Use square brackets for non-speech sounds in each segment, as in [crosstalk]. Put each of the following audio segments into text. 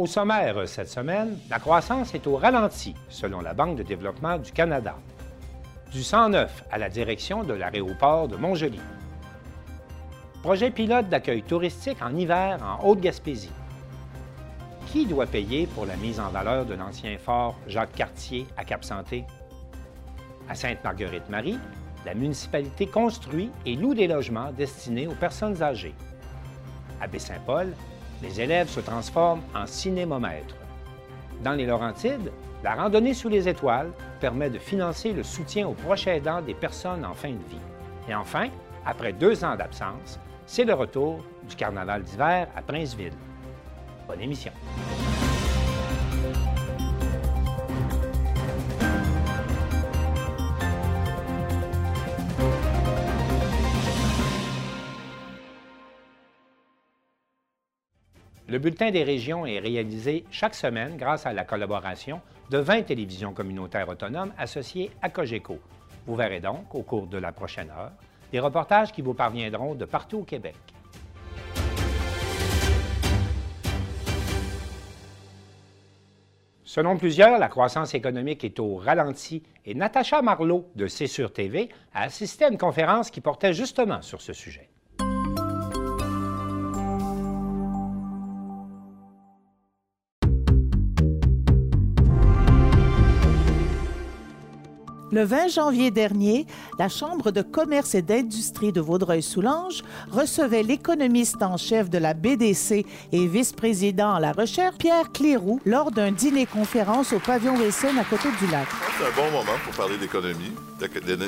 Au sommaire cette semaine, la croissance est au ralenti, selon la Banque de développement du Canada. Du 109 à la direction de l'aéroport de Montjoli. Projet pilote d'accueil touristique en hiver en Haute-Gaspésie. Qui doit payer pour la mise en valeur de l'ancien fort Jacques-Cartier à Cap-Santé? À Sainte-Marguerite-Marie, la municipalité construit et loue des logements destinés aux personnes âgées. À Baie-Saint-Paul, les élèves se transforment en cinémomètres. Dans les Laurentides, la randonnée sous les étoiles permet de financer le soutien aux proches aidants des personnes en fin de vie. Et enfin, après deux ans d'absence, c'est le retour du carnaval d'hiver à Princeville. Bonne émission. Le bulletin des régions est réalisé chaque semaine grâce à la collaboration de 20 télévisions communautaires autonomes associées à Cogeco. Vous verrez donc, au cours de la prochaine heure, des reportages qui vous parviendront de partout au Québec. Selon plusieurs, la croissance économique est au ralenti et Natacha Marlot de C'est TV a assisté à une conférence qui portait justement sur ce sujet. Le 20 janvier dernier, la Chambre de commerce et d'industrie de Vaudreuil-Soulanges recevait l'économiste en chef de la BDC et vice-président à la recherche, Pierre Cléroux, lors d'un dîner-conférence au pavillon Wilson à côté du lac. C'est un bon moment pour parler d'économie.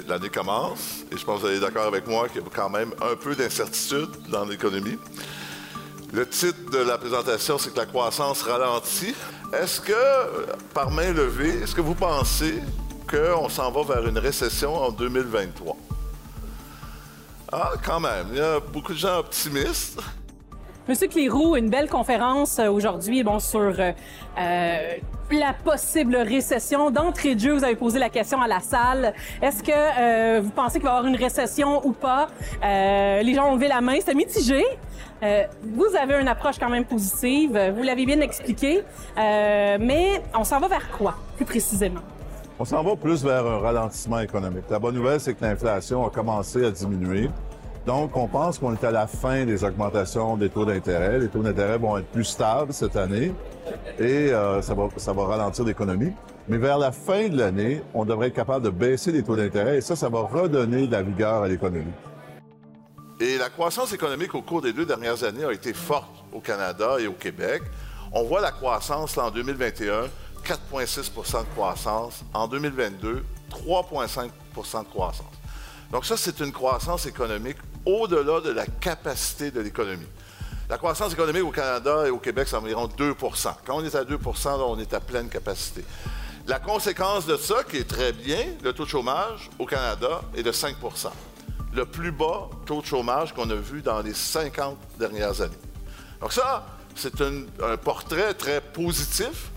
L'année commence et je pense que vous allez d'accord avec moi qu'il y a quand même un peu d'incertitude dans l'économie. Le titre de la présentation, c'est que la croissance ralentit. Est-ce que, par main levée, est-ce que vous pensez qu'on s'en va vers une récession en 2023. Ah, quand même, il y a beaucoup de gens optimistes. Monsieur Cléroux, une belle conférence euh, aujourd'hui bon, sur euh, euh, la possible récession. D'entrée de jeu, vous avez posé la question à la salle. Est-ce que vous pensez qu'il va y avoir une récession ou pas? les gens ont levé la main, c'est mitigé. vous avez une approche quand même positive, vous l'avez bien expliqué, mais on s'en va vers quoi, plus précisément? On s'en va plus vers un ralentissement économique. La bonne nouvelle, c'est que l'inflation a commencé à diminuer. Donc, on pense qu'on est à la fin des augmentations des taux d'intérêt. Les taux d'intérêt vont être plus stables cette année et euh, ça, va, ça va ralentir l'économie. Mais vers la fin de l'année, on devrait être capable de baisser les taux d'intérêt et ça, ça va redonner de la vigueur à l'économie. Et la croissance économique au cours des deux dernières années a été forte au Canada et au Québec. On voit la croissance en 2021 4,6% de croissance. En 2022, 3,5% de croissance. Donc ça, c'est une croissance économique au-delà de la capacité de l'économie. La croissance économique au Canada et au Québec, c'est environ 2% Quand on est à 2% on est à pleine capacité. La conséquence de ça, qui est très bien, le taux de chômage au Canada est de 5% Le plus bas taux de chômage qu'on a vu dans les 50 dernières années. Donc ça, c'est un, un portrait très positif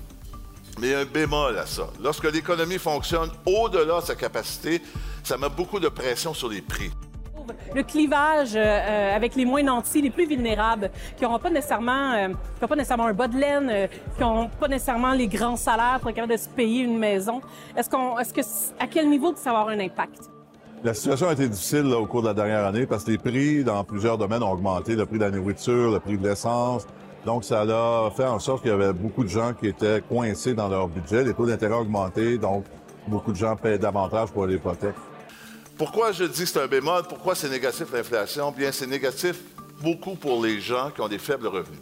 mais il y a un bémol à ça. Lorsque l'économie fonctionne au-delà de sa capacité, ça met beaucoup de pression sur les prix. Le clivage euh, avec les moins nantis, les plus vulnérables, qui n'auront pas nécessairement, euh, pas nécessairement un bas de laine, euh, qui n'ont pas nécessairement les grands salaires pour être capable de se payer une maison. Est-ce qu'on, est-ce que, à quel niveau ça va avoir un impact? La situation a été difficile au cours de la dernière année parce que les prix dans plusieurs domaines ont augmenté. Le prix de la nourriture, le prix de l'essence, donc, ça a fait en sorte qu'il y avait beaucoup de gens qui étaient coincés dans leur budget. Les taux d'intérêt ont augmenté, donc beaucoup de gens paient davantage pour l'hypothèque. Pourquoi je dis que c'est un bémol? Pourquoi c'est négatif l'inflation? Bien, c'est négatif beaucoup pour les gens qui ont des faibles revenus.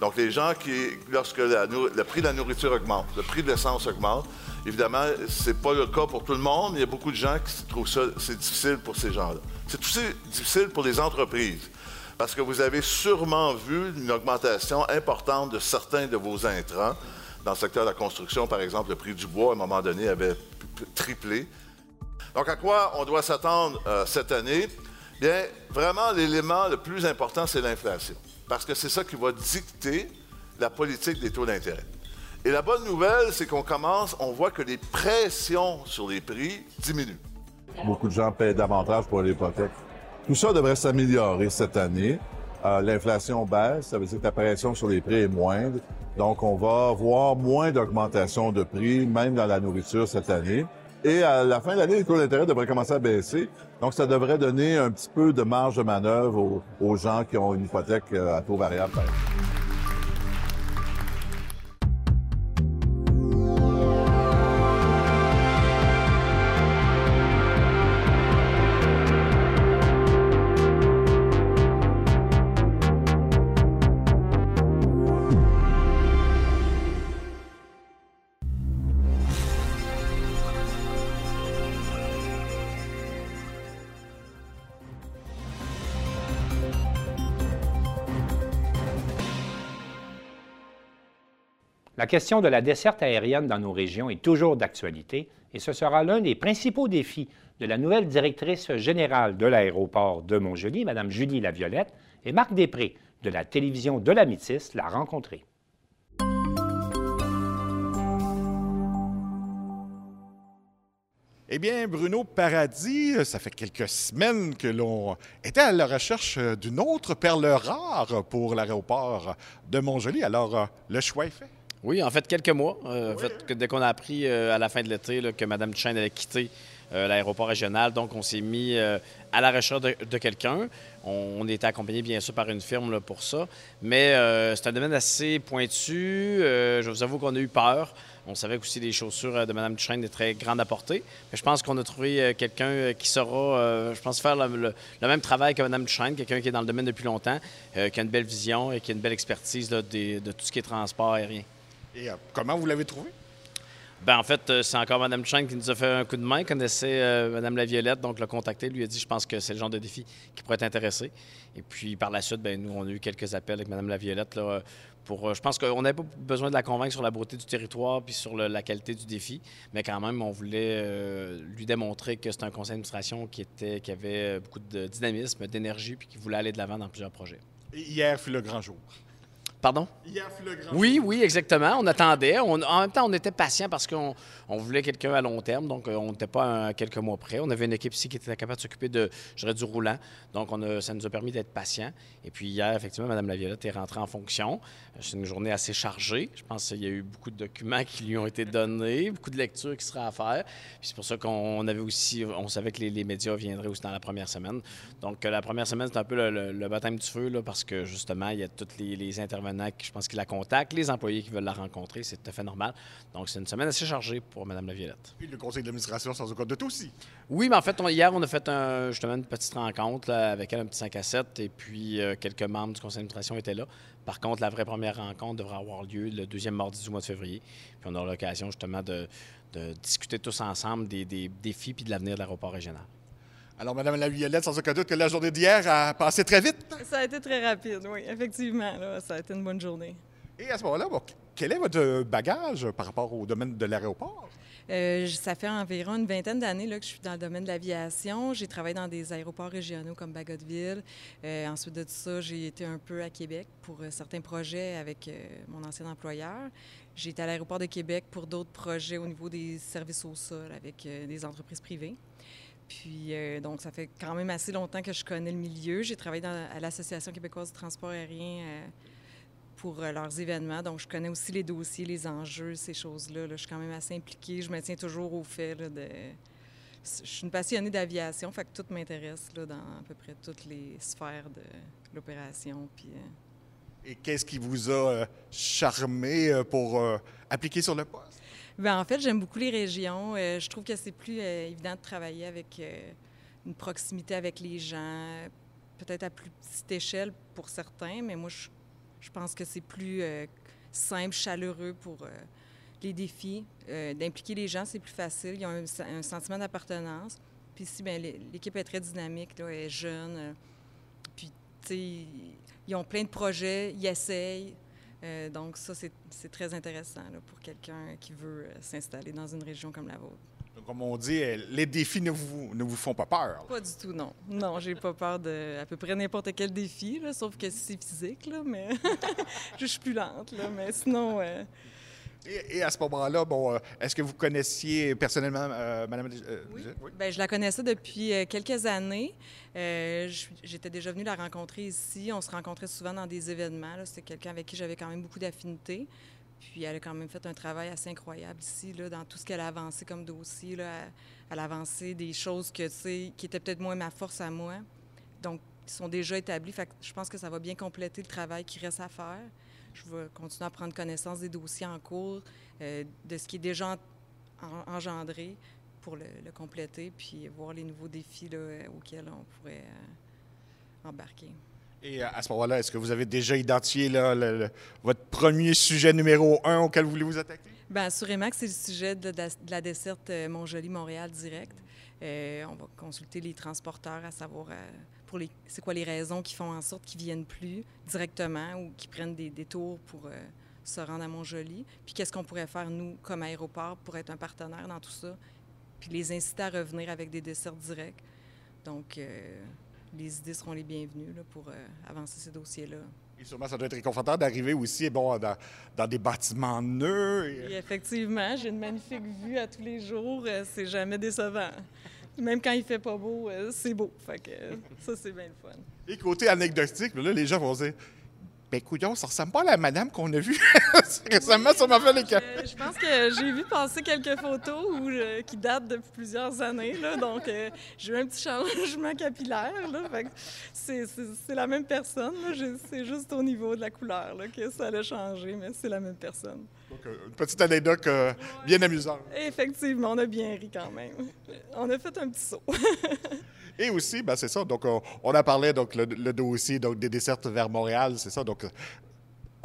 Donc, les gens qui, lorsque le prix de la nourriture augmente, le prix de l'essence augmente, évidemment, c'est pas le cas pour tout le monde. Il y a beaucoup de gens qui trouvent ça, c'est difficile pour ces gens-là. C'est aussi difficile pour les entreprises parce que vous avez sûrement vu une augmentation importante de certains de vos intrants. Dans le secteur de la construction, par exemple, le prix du bois, à un moment donné, avait triplé. Donc, à quoi on doit s'attendre euh, cette année? Bien, vraiment, l'élément le plus important, c'est l'inflation. Parce que c'est ça qui va dicter la politique des taux d'intérêt. Et la bonne nouvelle, c'est qu'on commence, on voit que les pressions sur les prix diminuent. Beaucoup de gens paient davantage pour l'hypothèque. Tout ça devrait s'améliorer cette année. Euh, l'inflation baisse, ça veut dire que la pression sur les prix est moindre. Donc, on va voir moins d'augmentation de prix, même dans la nourriture cette année. Et à la fin de l'année, les taux d'intérêt devraient commencer à baisser. Donc, ça devrait donner un petit peu de marge de manœuvre aux, gens qui ont une hypothèque euh, à taux variable. La question de la desserte aérienne dans nos régions est toujours d'actualité et ce sera l'un des principaux défis de la nouvelle directrice générale de l'aéroport de Montjoli, Mme Julie Laviolette, et Marc Després de la télévision de la Métis l'a rencontrée. Eh bien, Bruno Paradis, ça fait quelques semaines que l'on était à la recherche d'une autre perle rare pour l'aéroport de Montjoli. Alors, euh, le choix est fait. Oui, en fait, quelques mois. Euh, en fait, que dès qu'on a appris euh, à la fin de l'été là, que Mme Duchesne allait quitter euh, l'aéroport régional, donc on s'est mis à la recherche de, de quelqu'un. On, on était accompagné, bien sûr, par une firme là, pour ça. Mais c'est un domaine assez pointu. Je vous avoue qu'on a eu peur. On savait aussi les chaussures de Mme Duchesne de très grande à portée. Mais je pense qu'on a trouvé quelqu'un qui saura, je pense, faire le, le- le même travail que Mme Duchesne, quelqu'un qui est dans le domaine depuis longtemps, qui a une belle vision et qui a une belle expertise là, des- de tout ce qui est transport aérien. Et euh, comment vous l'avez trouvé? Ben, en fait, euh, c'est encore Mme Chang qui nous a fait un coup de main, connaissait euh, Mme Laviolette, donc l'a contacté, lui a dit, je pense que c'est le genre de défi qui pourrait t'intéresser. Et puis, par la suite, ben, nous, on a eu quelques appels avec Mme Laviolette là, pour, euh, je pense qu'on n'avait pas besoin de la convaincre sur la beauté du territoire puis sur le- la qualité du défi, mais quand même, on voulait euh, lui démontrer que c'est un conseil d'administration qui, était, qui avait beaucoup de dynamisme, d'énergie, puis qui voulait aller de l'avant dans plusieurs projets. Et hier fut le grand jour. Pardon? Oui, oui, exactement. On attendait. On- en même temps, on était patient parce qu'on on voulait quelqu'un à long terme. Donc, euh, on n'était pas à quelques mois près. On avait une équipe ici qui était capable de s'occuper de, je du roulant. Donc, on a- ça nous a permis d'être patient. Et puis, hier, effectivement, Mme Laviolette est rentrée en fonction. Euh, C'est une journée assez chargée. Je pense qu'il y a eu beaucoup de documents qui lui ont été donnés, beaucoup de lectures qui seraient à faire. Puis c'est pour ça qu'on avait aussi, on savait que les, les médias viendraient aussi dans la première semaine. Donc, euh, la première semaine, c'est un peu le, le- le baptême du feu, là, parce que justement, il y a tous les, les intervenants je pense, qui la contactent, les employés qui veulent la rencontrer. C'est tout à fait normal. Donc, c'est une semaine assez chargée pour Mme Laviolette. Puis le conseil d'administration, sans aucun doute aussi. Oui, mais en fait, on- hier, on a fait un- justement une petite rencontre là, avec elle, un petit 5 à 7, et puis euh, quelques membres du conseil d'administration étaient là. Par contre, la vraie première rencontre devrait avoir lieu le deuxième mardi du mois de février. Puis on aura l'occasion justement de, de discuter tous ensemble des, des défis puis de l'avenir de l'aéroport régional. Alors, Madame la Violette, sans aucun doute que la journée d'hier a passé très vite. Ça a été très rapide, oui, effectivement. là, ça a été une bonne journée. Et à ce moment-là, bon, quel est votre bagage par rapport au domaine de l'aéroport? Euh, ça fait environ une vingtaine d'années que je suis dans le domaine de l'aviation. J'ai travaillé dans des aéroports régionaux comme Bagotville. Euh, ensuite de ça, j'ai été un peu à Québec pour euh, certains projets avec mon ancien employeur. J'ai été à l'aéroport de Québec pour d'autres projets au niveau des services au sol avec des entreprises privées. Puis, euh, donc, ça fait quand même assez longtemps que je connais le milieu. J'ai travaillé à l'Association québécoise du transport aérien euh, pour euh, leurs événements. Donc, je connais aussi les dossiers, les enjeux, ces choses-là. là. Je suis quand même assez impliquée. Je me tiens toujours au fait de... Je suis une passionnée d'aviation, fait que tout m'intéresse dans à peu près toutes les sphères de l'opération. Puis, Et qu'est-ce qui vous a charmé pour appliquer sur le poste? Ben, en fait, j'aime beaucoup les régions. Euh, je trouve que c'est plus euh, évident de travailler avec euh, une proximité avec les gens, peut-être à plus petite échelle pour certains, mais moi, je, pense que c'est plus simple, chaleureux pour les défis. D'impliquer les gens, c'est plus facile. Ils ont un, un sentiment d'appartenance. Puis ici, ben, l'é- l'équipe est très dynamique, elle est jeune. puis, tu sais, ils ont plein de projets, ils essayent. Euh, donc, ça, c'est très intéressant là, pour quelqu'un qui veut euh, s'installer dans une région comme la vôtre. Donc, comme on dit, euh, les défis ne vous, ne vous font pas peur. Pas du tout, non. Non, j'ai pas peur de à peu près n'importe quel défi, là, sauf que si c'est physique, là, mais [laughs] je suis plus lente, là, mais sinon, euh, Et, à ce moment-là, bon, euh, est-ce que vous connaissiez personnellement euh, Madame euh, oui. Bien, je la connaissais depuis quelques années. J'étais déjà venue la rencontrer ici. On se rencontrait souvent dans des événements. C'est quelqu'un avec qui j'avais quand même beaucoup d'affinités. Puis elle a quand même fait un travail assez incroyable ici, là, dans tout ce qu'elle a avancé comme dossier. Là. Elle a avancé des choses que, qui étaient peut-être moins ma force à moi. Donc, ils sont déjà établis. Fait je pense que ça va bien compléter le travail qui reste à faire. Je vais continuer à prendre connaissance des dossiers en cours, euh, de ce qui est déjà engendré pour le, compléter, puis voir les nouveaux défis auxquels on pourrait euh, embarquer. Et à ce moment-là, est-ce que vous avez déjà identifié votre premier sujet numéro un auquel vous voulez vous attaquer? Bien, assurément que c'est le sujet de la, desserte euh, Montjoli-Montréal direct. on va consulter les transporteurs à savoir pour les, c'est quoi les raisons qui font en sorte qu'ils viennent plus directement ou qu'ils prennent des détours pour euh, se rendre à Montjoli. Puis qu'est-ce qu'on pourrait faire, nous, comme aéroport, pour être un partenaire dans tout ça, puis les inciter à revenir avec des desserts directs. Donc, euh, les idées seront les bienvenues là, pour euh, avancer ces dossiers-là. Et sûrement, ça doit être réconfortant d'arriver aussi bon, dans, dans des bâtiments neufs. Et... effectivement, j'ai une magnifique vue à tous les jours. C'est jamais décevant. Même quand il fait pas beau, euh, c'est beau. Que ça, c'est bien le fun. Et côté anecdotique, là, les gens vont dire ben, couillon, ça ressemble pas à la madame qu'on a vue [laughs] récemment sur ma les Je pense que j'ai vu passer quelques photos où, qui datent depuis plusieurs années. Là, donc, euh, j'ai eu un petit changement [laughs] capillaire. c'est, la même personne. c'est juste au niveau de la couleur là, que ça a changé, mais c'est la même personne. Donc, euh, une petite anecdote euh, bien amusante. Effectivement, on a bien ri quand même. On a fait un petit saut. [laughs] Et aussi, ben, c'est ça, donc on, a parlé donc le, dossier donc, des dessertes vers Montréal, c'est ça. Donc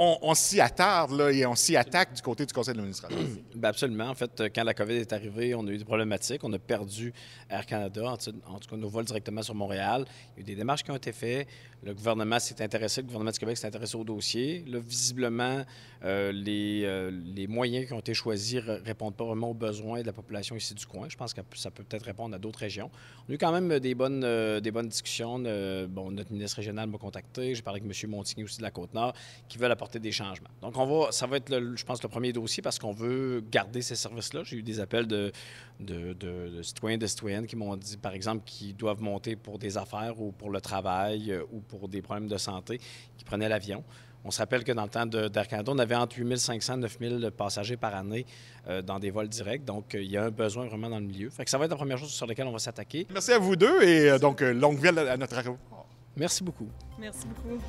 on, s'y attarde là, et on s'y attaque du côté du conseil d'administration. [clears throat] Bien absolument. En fait, quand la COVID est arrivée, on a eu des problématiques. On a perdu Air Canada, en, tout cas nos vols directement sur Montréal. Il y a eu des démarches qui ont été faites. Le gouvernement s'est intéressé, le gouvernement du Québec s'est intéressé au dossier. Visiblement, euh, les, euh, les, moyens qui ont été choisis ne répondent pas vraiment aux besoins de la population ici du coin. Je pense que ça peut peut-être répondre à d'autres régions. On a eu quand même des bonnes, euh, discussions. notre ministre régional m'a contacté. J'ai parlé avec M. Montigny aussi de la Côte-Nord qui veulent apporter des changements. Donc, on va, ça va être, je pense, le premier dossier parce qu'on veut garder ces services-là. J'ai eu des appels de, de, de, citoyens et de citoyennes qui m'ont dit, par exemple, qu'ils doivent monter pour des affaires ou pour le travail ou pour des problèmes de santé, qui prenaient l'avion. On se rappelle que dans le temps d'Air Canada, on avait entre 8500 et 9000 passagers par année euh, dans des vols directs. Donc, euh, il y a un besoin vraiment dans le milieu. Fait que ça va être la première chose sur laquelle on va s'attaquer. Merci à vous deux et euh, donc longue vie à notre aéroport. Merci beaucoup. Merci beaucoup.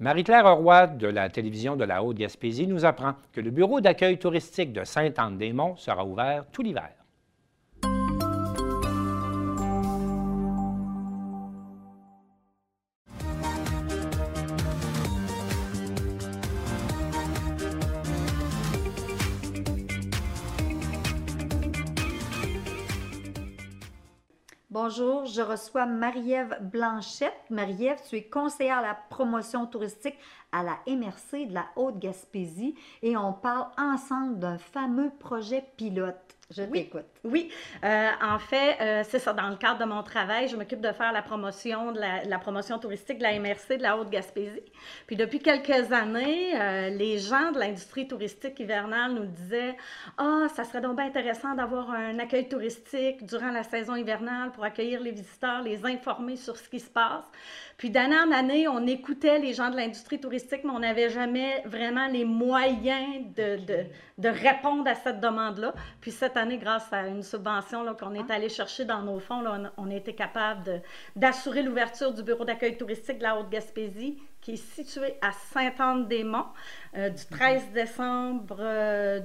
Marie-Claire Roy de la télévision de la Haute-Gaspésie nous apprend que le bureau d'accueil touristique de Sainte-Anne-des-Monts sera ouvert tout l'hiver. Bonjour, je reçois Marie-Ève Blanchette. Marie-Ève, tu es conseillère à la promotion touristique à la MRC de la Haute-Gaspésie et on parle ensemble d'un fameux projet pilote. Je t'écoute. Oui, euh, en fait, euh, c'est ça. Dans le cadre de mon travail, je m'occupe de faire la promotion de la, promotion touristique de la MRC de la Haute-Gaspésie. Puis depuis quelques années, euh, les gens de l'industrie touristique hivernale nous disaient Ah, ça serait donc bien intéressant d'avoir un accueil touristique durant la saison hivernale pour accueillir les visiteurs, les informer sur ce qui se passe. Puis d'année en année, on écoutait les gens de l'industrie touristique, mais on n'avait jamais vraiment les moyens de, de, de répondre à cette demande-là. Puis cette année, grâce à une subvention qu'on est allé chercher dans nos fonds, on, a été capable d'assurer l'ouverture du bureau d'accueil touristique de la Haute-Gaspésie qui est situé à Sainte-Anne-des-Monts euh, du 13 décembre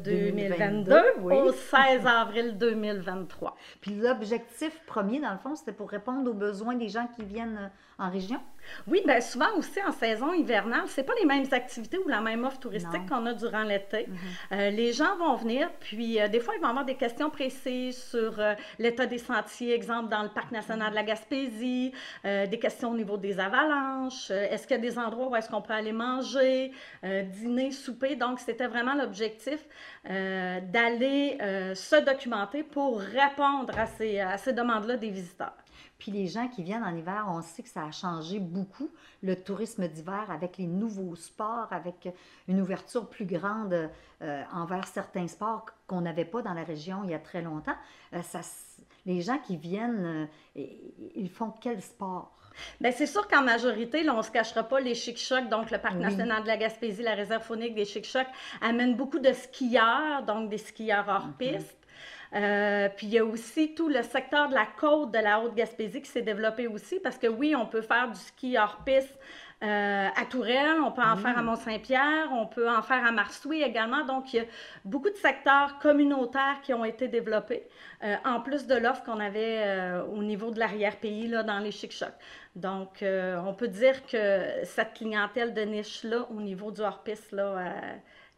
2022 euh, au 16 avril 2023. Puis l'objectif premier, dans le fond, c'était pour répondre aux besoins des gens qui viennent euh, en région? Oui, bien souvent aussi en saison hivernale, c'est pas les mêmes activités ou la même offre touristique qu'on a durant l'été. Mm-hmm. les gens vont venir, puis des fois, ils vont avoir des questions précises sur l'état des sentiers, exemple dans le Parc national de la Gaspésie, des questions au niveau des avalanches, est-ce qu'il y a des endroits où est-ce qu'on peut aller manger, dîner, souper. Donc, c'était vraiment l'objectif euh, d'aller euh, se documenter pour répondre à ces, demandes-là des visiteurs. Puis les gens qui viennent en hiver, on sait que ça a changé beaucoup, le tourisme d'hiver, avec les nouveaux sports, avec une ouverture plus grande euh, envers certains sports qu'on n'avait pas dans la région il y a très longtemps. Euh, les gens qui viennent, euh, ils font quel sport? Bien, c'est sûr qu'en majorité, là, on ne se cachera pas, les chic-chocs, donc le Parc national de la Gaspésie, la réserve faunique des chic-chocs, amènent beaucoup de skieurs, donc des skieurs hors mhm. piste. Euh, puis il y a aussi tout le secteur de la côte de la Haute-Gaspésie qui s'est développé aussi, parce que oui, on peut faire du ski hors piste euh, à Tourelle, on peut en faire à mm. Mont-Saint-Pierre, on peut en faire à Marsouis également. Donc, il y a beaucoup de secteurs communautaires qui ont été développés, euh, en plus de l'offre qu'on avait au niveau de l'arrière-pays, là, dans les chic-chocs. Donc, on peut dire que cette clientèle de niche-là, au niveau du hors-piste, là,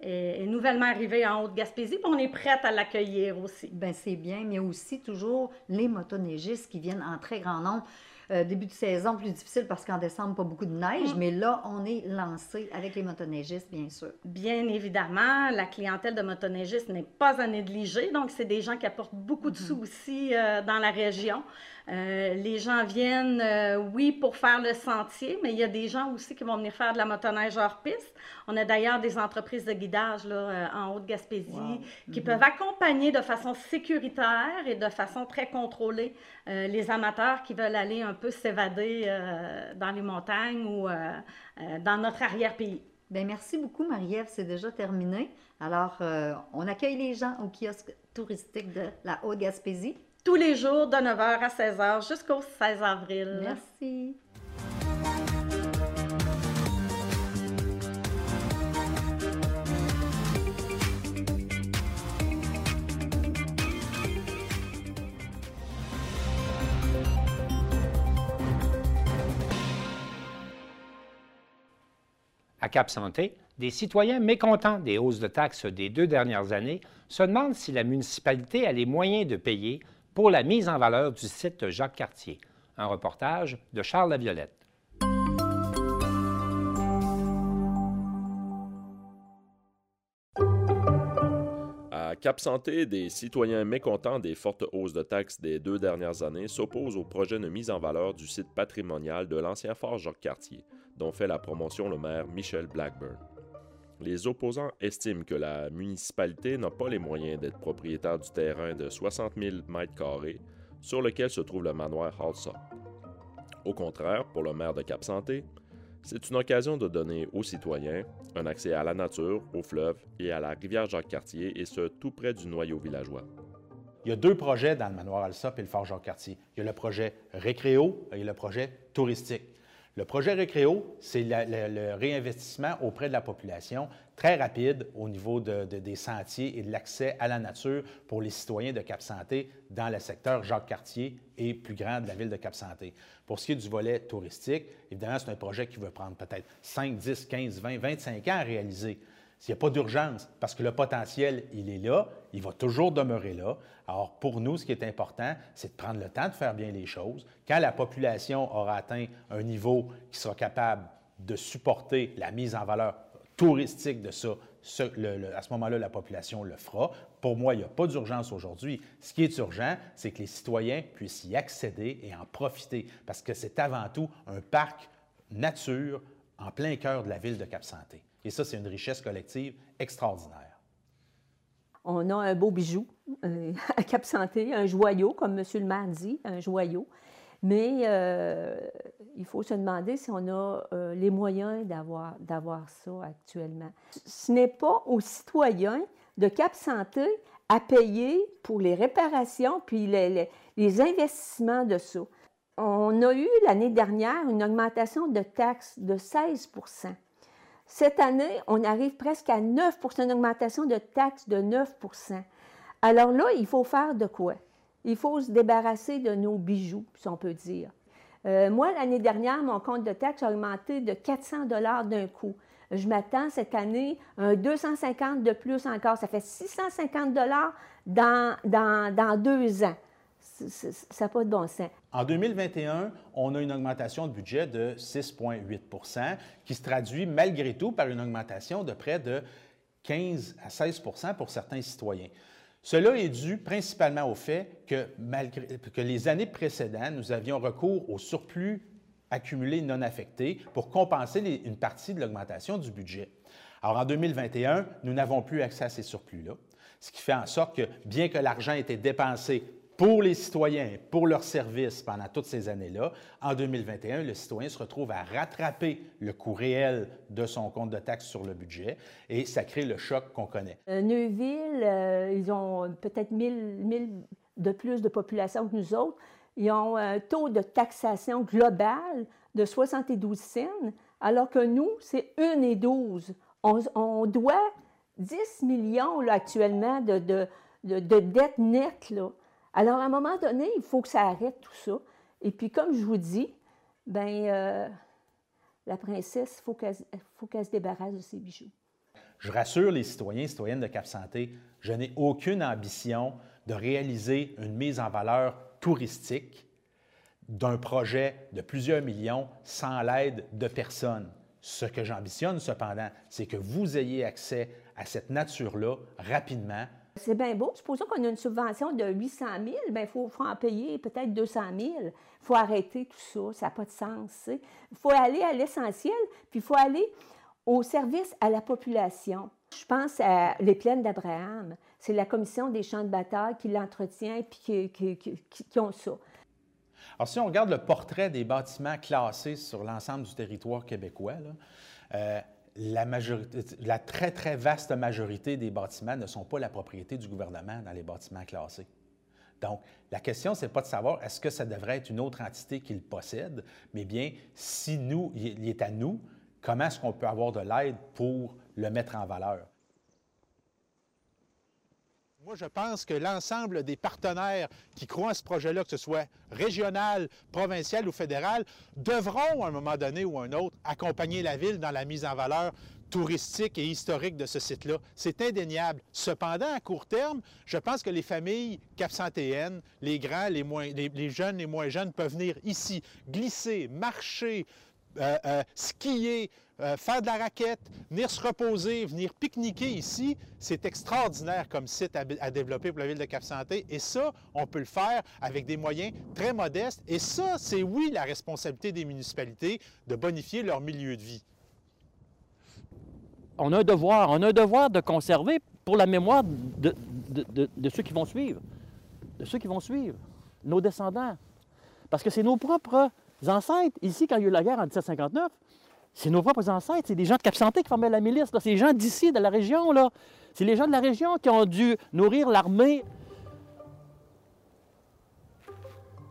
est, nouvellement arrivée en Haute-Gaspésie, puis on est prête à l'accueillir aussi. Bien, c'est bien, mais aussi toujours les motoneigistes qui viennent en très grand nombre. Euh, début de saison plus difficile parce qu'en décembre, pas beaucoup de neige, mm. mais là, on est lancé avec les motoneigistes, bien sûr. Bien évidemment, la clientèle de motoneigistes n'est pas à négliger, donc c'est des gens qui apportent beaucoup de mm-hmm. soucis euh, dans la région. Euh, les gens viennent, euh, oui, pour faire le sentier, mais il y a des gens aussi qui vont venir faire de la motoneige hors piste. On a d'ailleurs des entreprises de guidage là, euh, en Haute-Gaspésie qui mhm. peuvent accompagner de façon sécuritaire et de façon très contrôlée les amateurs qui veulent aller un peu s'évader dans les montagnes ou dans notre arrière-pays. Bien, merci beaucoup, Marie-Ève. C'est déjà terminé. Alors, on accueille les gens au kiosque touristique de la Haute-Gaspésie tous les jours de 9h à 16h jusqu'au 16 avril. Merci. À Cap Santé, des citoyens mécontents des hausses de taxes des deux dernières années se demandent si la municipalité a les moyens de payer pour la mise en valeur du site Jacques Cartier. Un reportage de Charles Laviolette. Cap Santé, des citoyens mécontents des fortes hausses de taxes des deux dernières années s'opposent au projet de mise en valeur du site patrimonial de l'ancien fort Jacques Cartier, dont fait la promotion le maire Michel Blackburn. Les opposants estiment que la municipalité n'a pas les moyens d'être propriétaire du terrain de 60 000 m2 sur lequel se trouve le manoir Halsa. Au contraire, pour le maire de Cap-Santé, c'est une occasion de donner aux citoyens un accès à la nature, au fleuve et à la rivière Jacques-Cartier, et ce, tout près du noyau villageois. Il y a deux projets dans le manoir Alsop et le fort Jacques-Cartier. Il y a le projet Récréo et le projet touristique. Le projet Récréo, c'est le, réinvestissement auprès de la population très rapide au niveau des sentiers et de l'accès à la nature pour les citoyens de Cap-Santé dans le secteur Jacques-Cartier et plus grand de la ville de Cap-Santé. Pour ce qui est du volet touristique, évidemment, c'est un projet qui va prendre peut-être 5, 10, 15, 20, 25 ans à réaliser. S'il n'y a pas d'urgence, parce que le potentiel, il est là, il va toujours demeurer là. Alors, pour nous, ce qui est important, c'est de prendre le temps de faire bien les choses. Quand la population aura atteint un niveau qui sera capable de supporter la mise en valeur touristique de ça, à ce moment-là, la population le fera. Pour moi, il n'y a pas d'urgence aujourd'hui. Ce qui est urgent, c'est que les citoyens puissent y accéder et en profiter, parce que c'est avant tout un parc nature en plein cœur de la ville de Cap-Santé. Et ça, c'est une richesse collective extraordinaire. On a un beau bijou euh, [laughs] à Cap Santé, un joyau, comme M. le maire dit, un joyau. Mais euh, il faut se demander si on a euh, les moyens d'avoir, ça actuellement. Ce n'est pas aux citoyens de Cap Santé à payer pour les réparations puis les investissements de ça. On a eu l'année dernière une augmentation de taxes de 16% cette année, on arrive presque à 9% d'augmentation de taxes de 9% Alors là, il faut faire de quoi? Il faut se débarrasser de nos bijoux, si on peut dire. Euh, moi, l'année dernière, mon compte de taxes a augmenté de 400 dollars d'un coup. Je m'attends cette année à un 250 de plus encore. Ça fait 650 dollars dans, dans deux ans ça n'a pas de bon sens. En 2021, on a une augmentation de budget de 6,8% qui se traduit malgré tout par une augmentation de près de 15 à 16% pour certains citoyens. Cela est dû principalement au fait que, malgré, que les années précédentes, nous avions recours au surplus accumulé non affecté pour compenser une partie de l'augmentation du budget. Alors en 2021, nous n'avons plus accès à ces surplus-là, ce qui fait en sorte que bien que l'argent ait été dépensé pour les citoyens, pour leurs services pendant toutes ces années-là, en 2021, le citoyen se retrouve à rattraper le coût réel de son compte de taxe sur le budget et ça crée le choc qu'on connaît. Euh, Neuville, euh, ils ont peut-être 1000, 1000 de plus de population que nous autres. Ils ont un taux de taxation global de 72 cents, alors que nous, c'est 1,12. On, on doit 10 millions actuellement de, de, de, de dettes nettes. Alors, à un moment donné, il faut que ça arrête tout ça. Et puis, comme je vous dis, ben, euh, la princesse, il faut qu'elle se débarrasse de ses bijoux. Je rassure les citoyens et citoyennes de Cap Santé, je n'ai aucune ambition de réaliser une mise en valeur touristique d'un projet de plusieurs millions sans l'aide de personne. Ce que j'ambitionne cependant, c'est que vous ayez accès à cette nature-là rapidement. C'est bien beau. Supposons qu'on a une subvention de 800 000, bien, il faut, en payer peut-être 200 000. Il faut arrêter tout ça. Ça n'a pas de sens. Il faut aller à l'essentiel, puis il faut aller au service à la population. Je pense à les plaines d'Abraham. C'est la commission des champs de bataille qui l'entretient puis qui, qui- ont ça. Alors, si on regarde le portrait des bâtiments classés sur l'ensemble du territoire québécois, euh, la, très, très vaste majorité des bâtiments ne sont pas la propriété du gouvernement dans les bâtiments classés. Donc, la question, ce n'est pas de savoir est-ce que ça devrait être une autre entité qui possède, mais bien, si nous, il est à nous, comment est-ce qu'on peut avoir de l'aide pour le mettre en valeur? Moi, je pense que l'ensemble des partenaires qui croient à ce projet-là, que ce soit régional, provincial ou fédéral, devront, à un moment donné ou un autre, accompagner la ville dans la mise en valeur touristique et historique de ce site-là. C'est indéniable. Cependant, à court terme, je pense que les familles capsantéennes, les grands, les jeunes, les moins jeunes, peuvent venir ici, glisser, marcher, euh, euh, skier, euh, faire de la raquette, venir se reposer, venir pique-niquer ici, c'est extraordinaire comme site à, développer pour la ville de Cap-Santé. Et ça, on peut le faire avec des moyens très modestes. Et ça, c'est oui la responsabilité des municipalités de bonifier leur milieu de vie. on a un devoir, on a un devoir de conserver pour la mémoire de ceux qui vont suivre, de ceux qui vont suivre, nos descendants. Parce que c'est nos propres ancêtres. Ici, quand il y a eu la guerre en 1759, c'est nos propres ancêtres, c'est des gens de Cap-Santé qui formaient la milice, c'est les gens d'ici, de la région, là. C'est les gens de la région qui ont dû nourrir l'armée.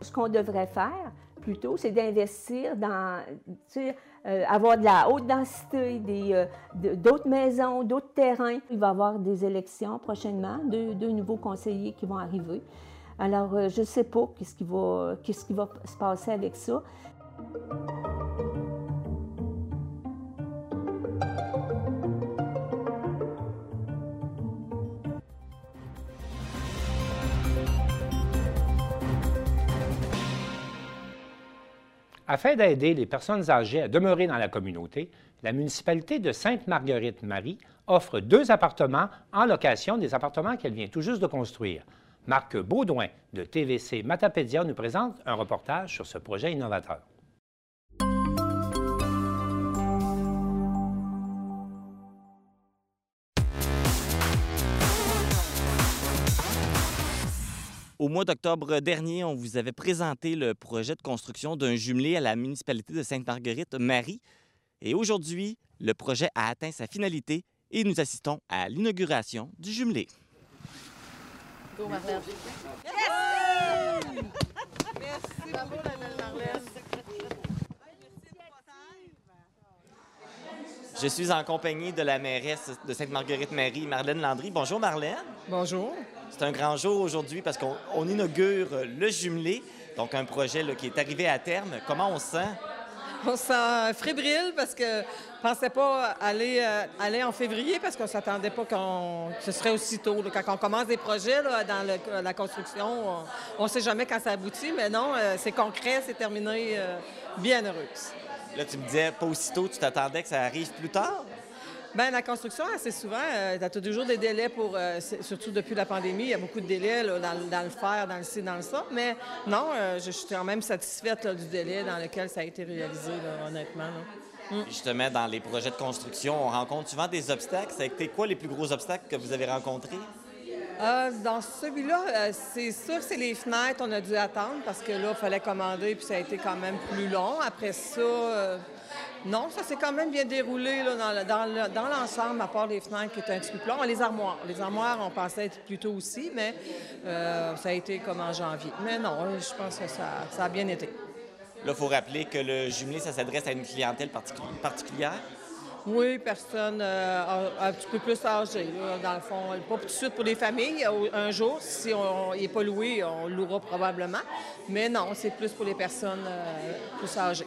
Ce qu'on devrait faire, plutôt, c'est d'investir dans, euh, avoir de la haute densité, euh, d'autres maisons, d'autres terrains. Il va y avoir des élections prochainement, deux nouveaux conseillers qui vont arriver. Alors, euh, je ne sais pas qu'est-ce qui, va, qu'est-ce qui va se passer avec ça. Afin d'aider les personnes âgées à demeurer dans la communauté, la municipalité de Sainte-Marguerite-Marie offre deux appartements en location des appartements qu'elle vient tout juste de construire. Marc Baudouin de TVC Matapédia nous présente un reportage sur ce projet innovateur. Au mois d'octobre dernier, on vous avait présenté le projet de construction d'un jumelé à la municipalité de Sainte-Marguerite-Marie. Et aujourd'hui, le projet a atteint sa finalité et nous assistons à l'inauguration du jumelé. Go, Marlène. Merci beaucoup, la belle Marlène. Je suis en compagnie de la mairesse de Sainte-Marguerite-Marie, Marlène Landry. Bonjour, Marlène. Bonjour. C'est un grand jour aujourd'hui parce qu'on on inaugure le jumelé, donc un projet là, qui est arrivé à terme. Comment on se sent? On se sent fébrile parce que je pensais pas aller, euh, aller en février parce qu'on s'attendait pas qu'on, ce serait aussi tôt. là. Quand on commence des projets là, dans la construction, on ne sait jamais quand ça aboutit, mais non, euh, c'est concret, c'est terminé, euh, bien heureuse. Là, tu me disais, pas aussitôt, tu t'attendais que ça arrive plus tard? Bien, la construction, assez souvent, tu as toujours des délais pour, euh, surtout depuis la pandémie, il y a beaucoup de délais là, dans, le- dans le faire, dans le ci, dans le ça. Mais non, euh, je suis quand même satisfaite là, du délai dans lequel ça a été réalisé, là, honnêtement. là. Justement, dans les projets de construction, on rencontre souvent des obstacles. Ça a été quoi les plus gros obstacles que vous avez rencontrés? Euh, dans celui-là, euh, c'est sûr que c'est les fenêtres, on a dû attendre parce que là, il fallait commander, puis ça a été quand même plus long. Après ça, euh, non, ça s'est quand même bien déroulé là, dans, le- dans le- dans l'ensemble, à part les fenêtres qui étaient un petit peu plus longs. Les armoires. Les armoires, on pensait être plus tôt aussi, mais euh, ça a été comme en janvier. Mais non, euh, je pense que ça, ça a bien été. Là, il faut rappeler que le jumelé, ça s'adresse à une clientèle particu- particulière? Oui, personne euh, un petit peu plus âgée, là, dans le fond. Pas tout de suite pour les familles. Un jour, si on n'est pas loué, on louera probablement. Mais non, c'est plus pour les personnes euh, plus âgées.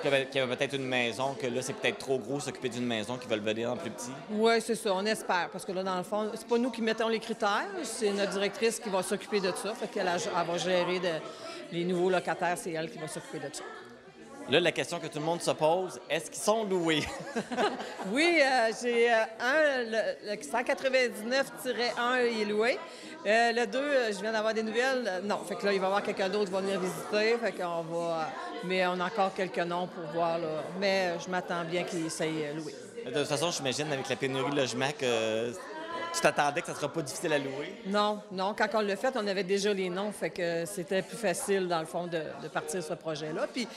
Qui avait, qui avait peut-être une maison, que là, c'est peut-être trop gros s'occuper d'une maison, qui veulent venir en plus petit. Oui, c'est ça, on espère. Parce que là, dans le fond, c'est pas nous qui mettons les critères, c'est notre directrice qui va s'occuper de ça. Fait qu'elle va gérer les nouveaux locataires, c'est elle qui va s'occuper de ça. Là, la question que tout le monde se pose, est-ce qu'ils sont loués? [laughs] Oui, euh, j'ai euh, un, le, le 199-1 il est loué. Euh, le 2, euh, je viens d'avoir des nouvelles. Non, fait que là, il va y avoir quelqu'un d'autre qui va venir visiter. Fait qu'on va. mais on a encore quelques noms pour voir, là. Mais je m'attends bien qu'il s'aille louer. De toute façon, j'imagine, avec la pénurie de logement, que tu t'attendais que ça ne sera pas difficile à louer? Non, non, quand on l'a fait, on avait déjà les noms, fait que c'était plus facile, dans le fond, de, de partir ce projet-là. Puis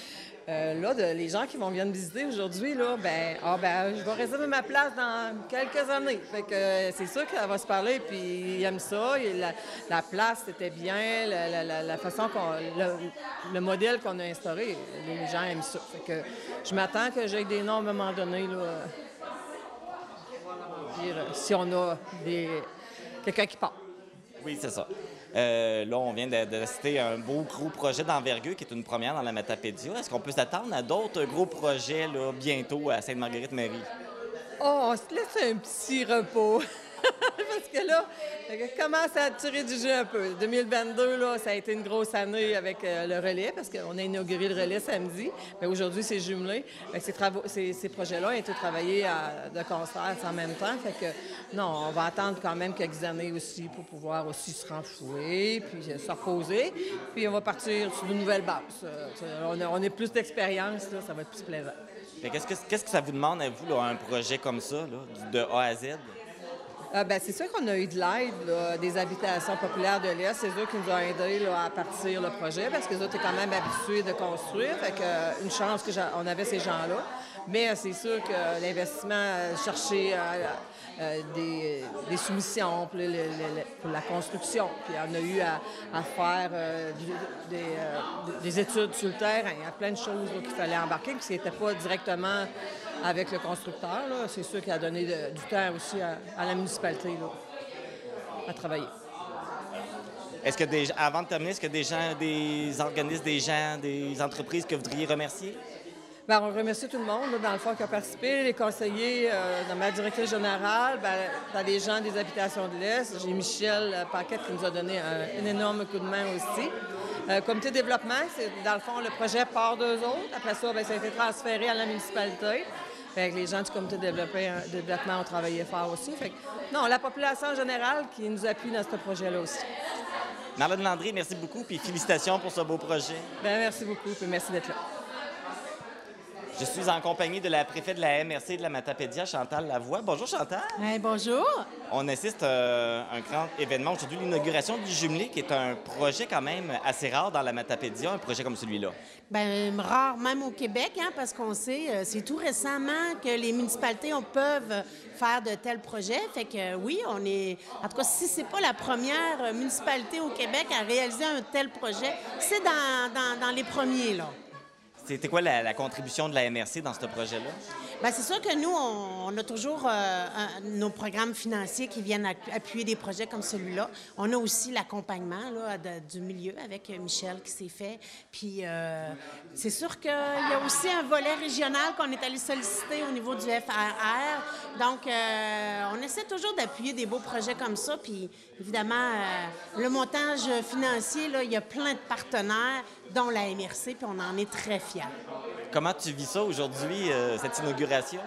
euh, là, les gens qui vont venir visiter aujourd'hui, là, ben, ah, ben, je vais réserver ma place dans quelques années. Fait que euh, c'est sûr qu'elle va se parler, puis ils aiment ça. La, la place, c'était bien, la, façon qu'on... Le, le modèle qu'on a instauré, les gens aiment ça. Fait que je m'attends que j'aie des noms à un moment donné, là, dire, euh, si on a des... quelqu'un qui part. Oui, c'est ça. Euh, là, on vient de citer un beau gros projet d'envergure qui est une première dans la Matapédia. Est-ce qu'on peut s'attendre à d'autres gros projets bientôt à Sainte-Marguerite-Marie? Oh, on se laisse un petit repos. [laughs] [laughs] Parce que là, on commence à tirer du jeu un peu. 2022, là, ça a été une grosse année avec euh, le relais, parce qu'on a inauguré le relais samedi. Mais aujourd'hui, c'est jumelé. Que ces, ces, ces projets-là ont été travaillés de concert en même temps. Fait que, non, on va attendre quand même quelques années aussi pour pouvoir aussi se renflouer, puis se reposer. Puis on va partir sur de nouvelles bases. Euh, on, a, on a plus d'expérience, ça va être plus plaisant. Qu'est-ce que, qu'est-ce que ça vous demande à vous, un projet comme ça, de A à Z? Ah, ben, c'est sûr qu'on a eu de l'aide des habitations populaires de l'Est. C'est eux qui nous ont aidés à partir le projet parce que les autres étaient quand même habitués de construire. Fait euh, une chance qu'on avait ces gens-là. Mais euh, c'est sûr que l'investissement, euh, chercher des, des soumissions pour, la construction. Puis on a eu à, faire des, des études sur le terrain. Il y a plein de choses qu'il fallait embarquer, puis c'était pas directement avec le constructeur. C'est sûr qu'il a donné de- du temps aussi à, à la municipalité là, à travailler. Est-ce que des, avant de terminer, est-ce que des gens, des organismes, des gens, des entreprises que vous voudriez remercier? Ben, on remercie tout le monde, là, dans le fond, qui a participé, les conseillers, euh, dans ma directrice générale, ben, dans les gens des habitations de l'Est. J'ai Michel euh, Paquette qui nous a donné un, un énorme coup de main aussi. Euh, comité de développement, c'est dans le fond, le projet part d'eux autres. Après ça, ben, ça a été transféré à la municipalité. Fait que les gens du comité de développé- de développement ont travaillé fort aussi. Fait que, non, la population en général qui nous appuie dans ce projet-là aussi. Marlène Landry, merci beaucoup, puis félicitations pour ce beau projet. Ben, merci beaucoup, puis merci d'être là. Je suis en compagnie de la préfète de la MRC de la Matapédia, Chantal Lavoie. Bonjour, Chantal. bonjour. On assiste euh, à un grand événement aujourd'hui, l'inauguration du jumelé, qui est un projet quand même assez rare dans la Matapédia, un projet comme celui-là. Ben, rare même au Québec, hein, parce qu'on sait, euh, c'est tout récemment que les municipalités on, peuvent faire de tels projets. Fait que euh, oui, on est. En tout cas, si c'est pas la première euh, municipalité au Québec à réaliser un tel projet, c'est dans, dans- dans les premiers, là. C'était quoi la, contribution de la MRC dans ce projet-là? Bien, c'est sûr que nous, on, a toujours euh, nos programmes financiers qui viennent appuyer des projets comme celui-là. On a aussi l'accompagnement là, du milieu avec euh, Michel qui s'est fait. Puis euh, c'est sûr qu'il y a aussi un volet régional qu'on est allé solliciter au niveau du FRR. Donc, on essaie toujours d'appuyer des beaux projets comme ça. Puis évidemment, le montage financier, là, il y a plein de partenaires, dont la MRC, puis on en est très fiers. Comment tu vis ça aujourd'hui, euh, cette inauguration?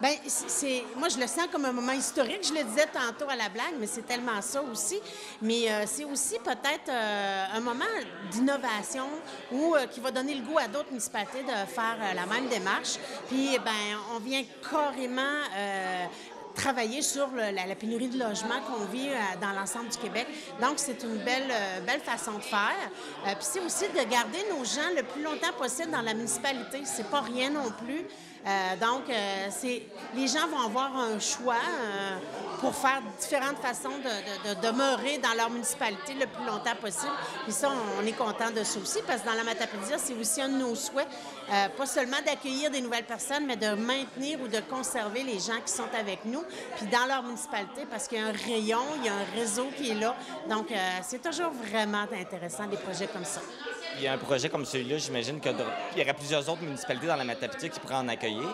Bien, c'est, moi, je le sens comme un moment historique. Je le disais tantôt à la blague, mais c'est tellement ça aussi. Mais euh, c'est aussi peut-être euh, un moment d'innovation où, euh, qui va donner le goût à d'autres municipalités de faire la même démarche. Puis, ben, on vient carrément travailler sur la, la pénurie de logements qu'on vit euh, dans l'ensemble du Québec. Donc, c'est une belle, euh, belle façon de faire. Euh, Puis, c'est aussi de garder nos gens le plus longtemps possible dans la municipalité. C'est pas rien non plus. Euh, donc, euh, les gens vont avoir un choix euh, pour faire différentes façons de, de- de demeurer dans leur municipalité le plus longtemps possible. Puis ça, on, est content de ça aussi, parce que dans la Matapédia, c'est aussi un de nos souhaits, pas seulement d'accueillir des nouvelles personnes, mais de maintenir ou de conserver les gens qui sont avec nous, puis dans leur municipalité, parce qu'il y a un rayon, il y a un réseau qui est là. Donc, c'est toujours vraiment intéressant, des projets comme ça. Il y a un projet comme celui-là, j'imagine qu'il y aurait plusieurs autres municipalités dans la Matapédia qui pourraient en accueillir.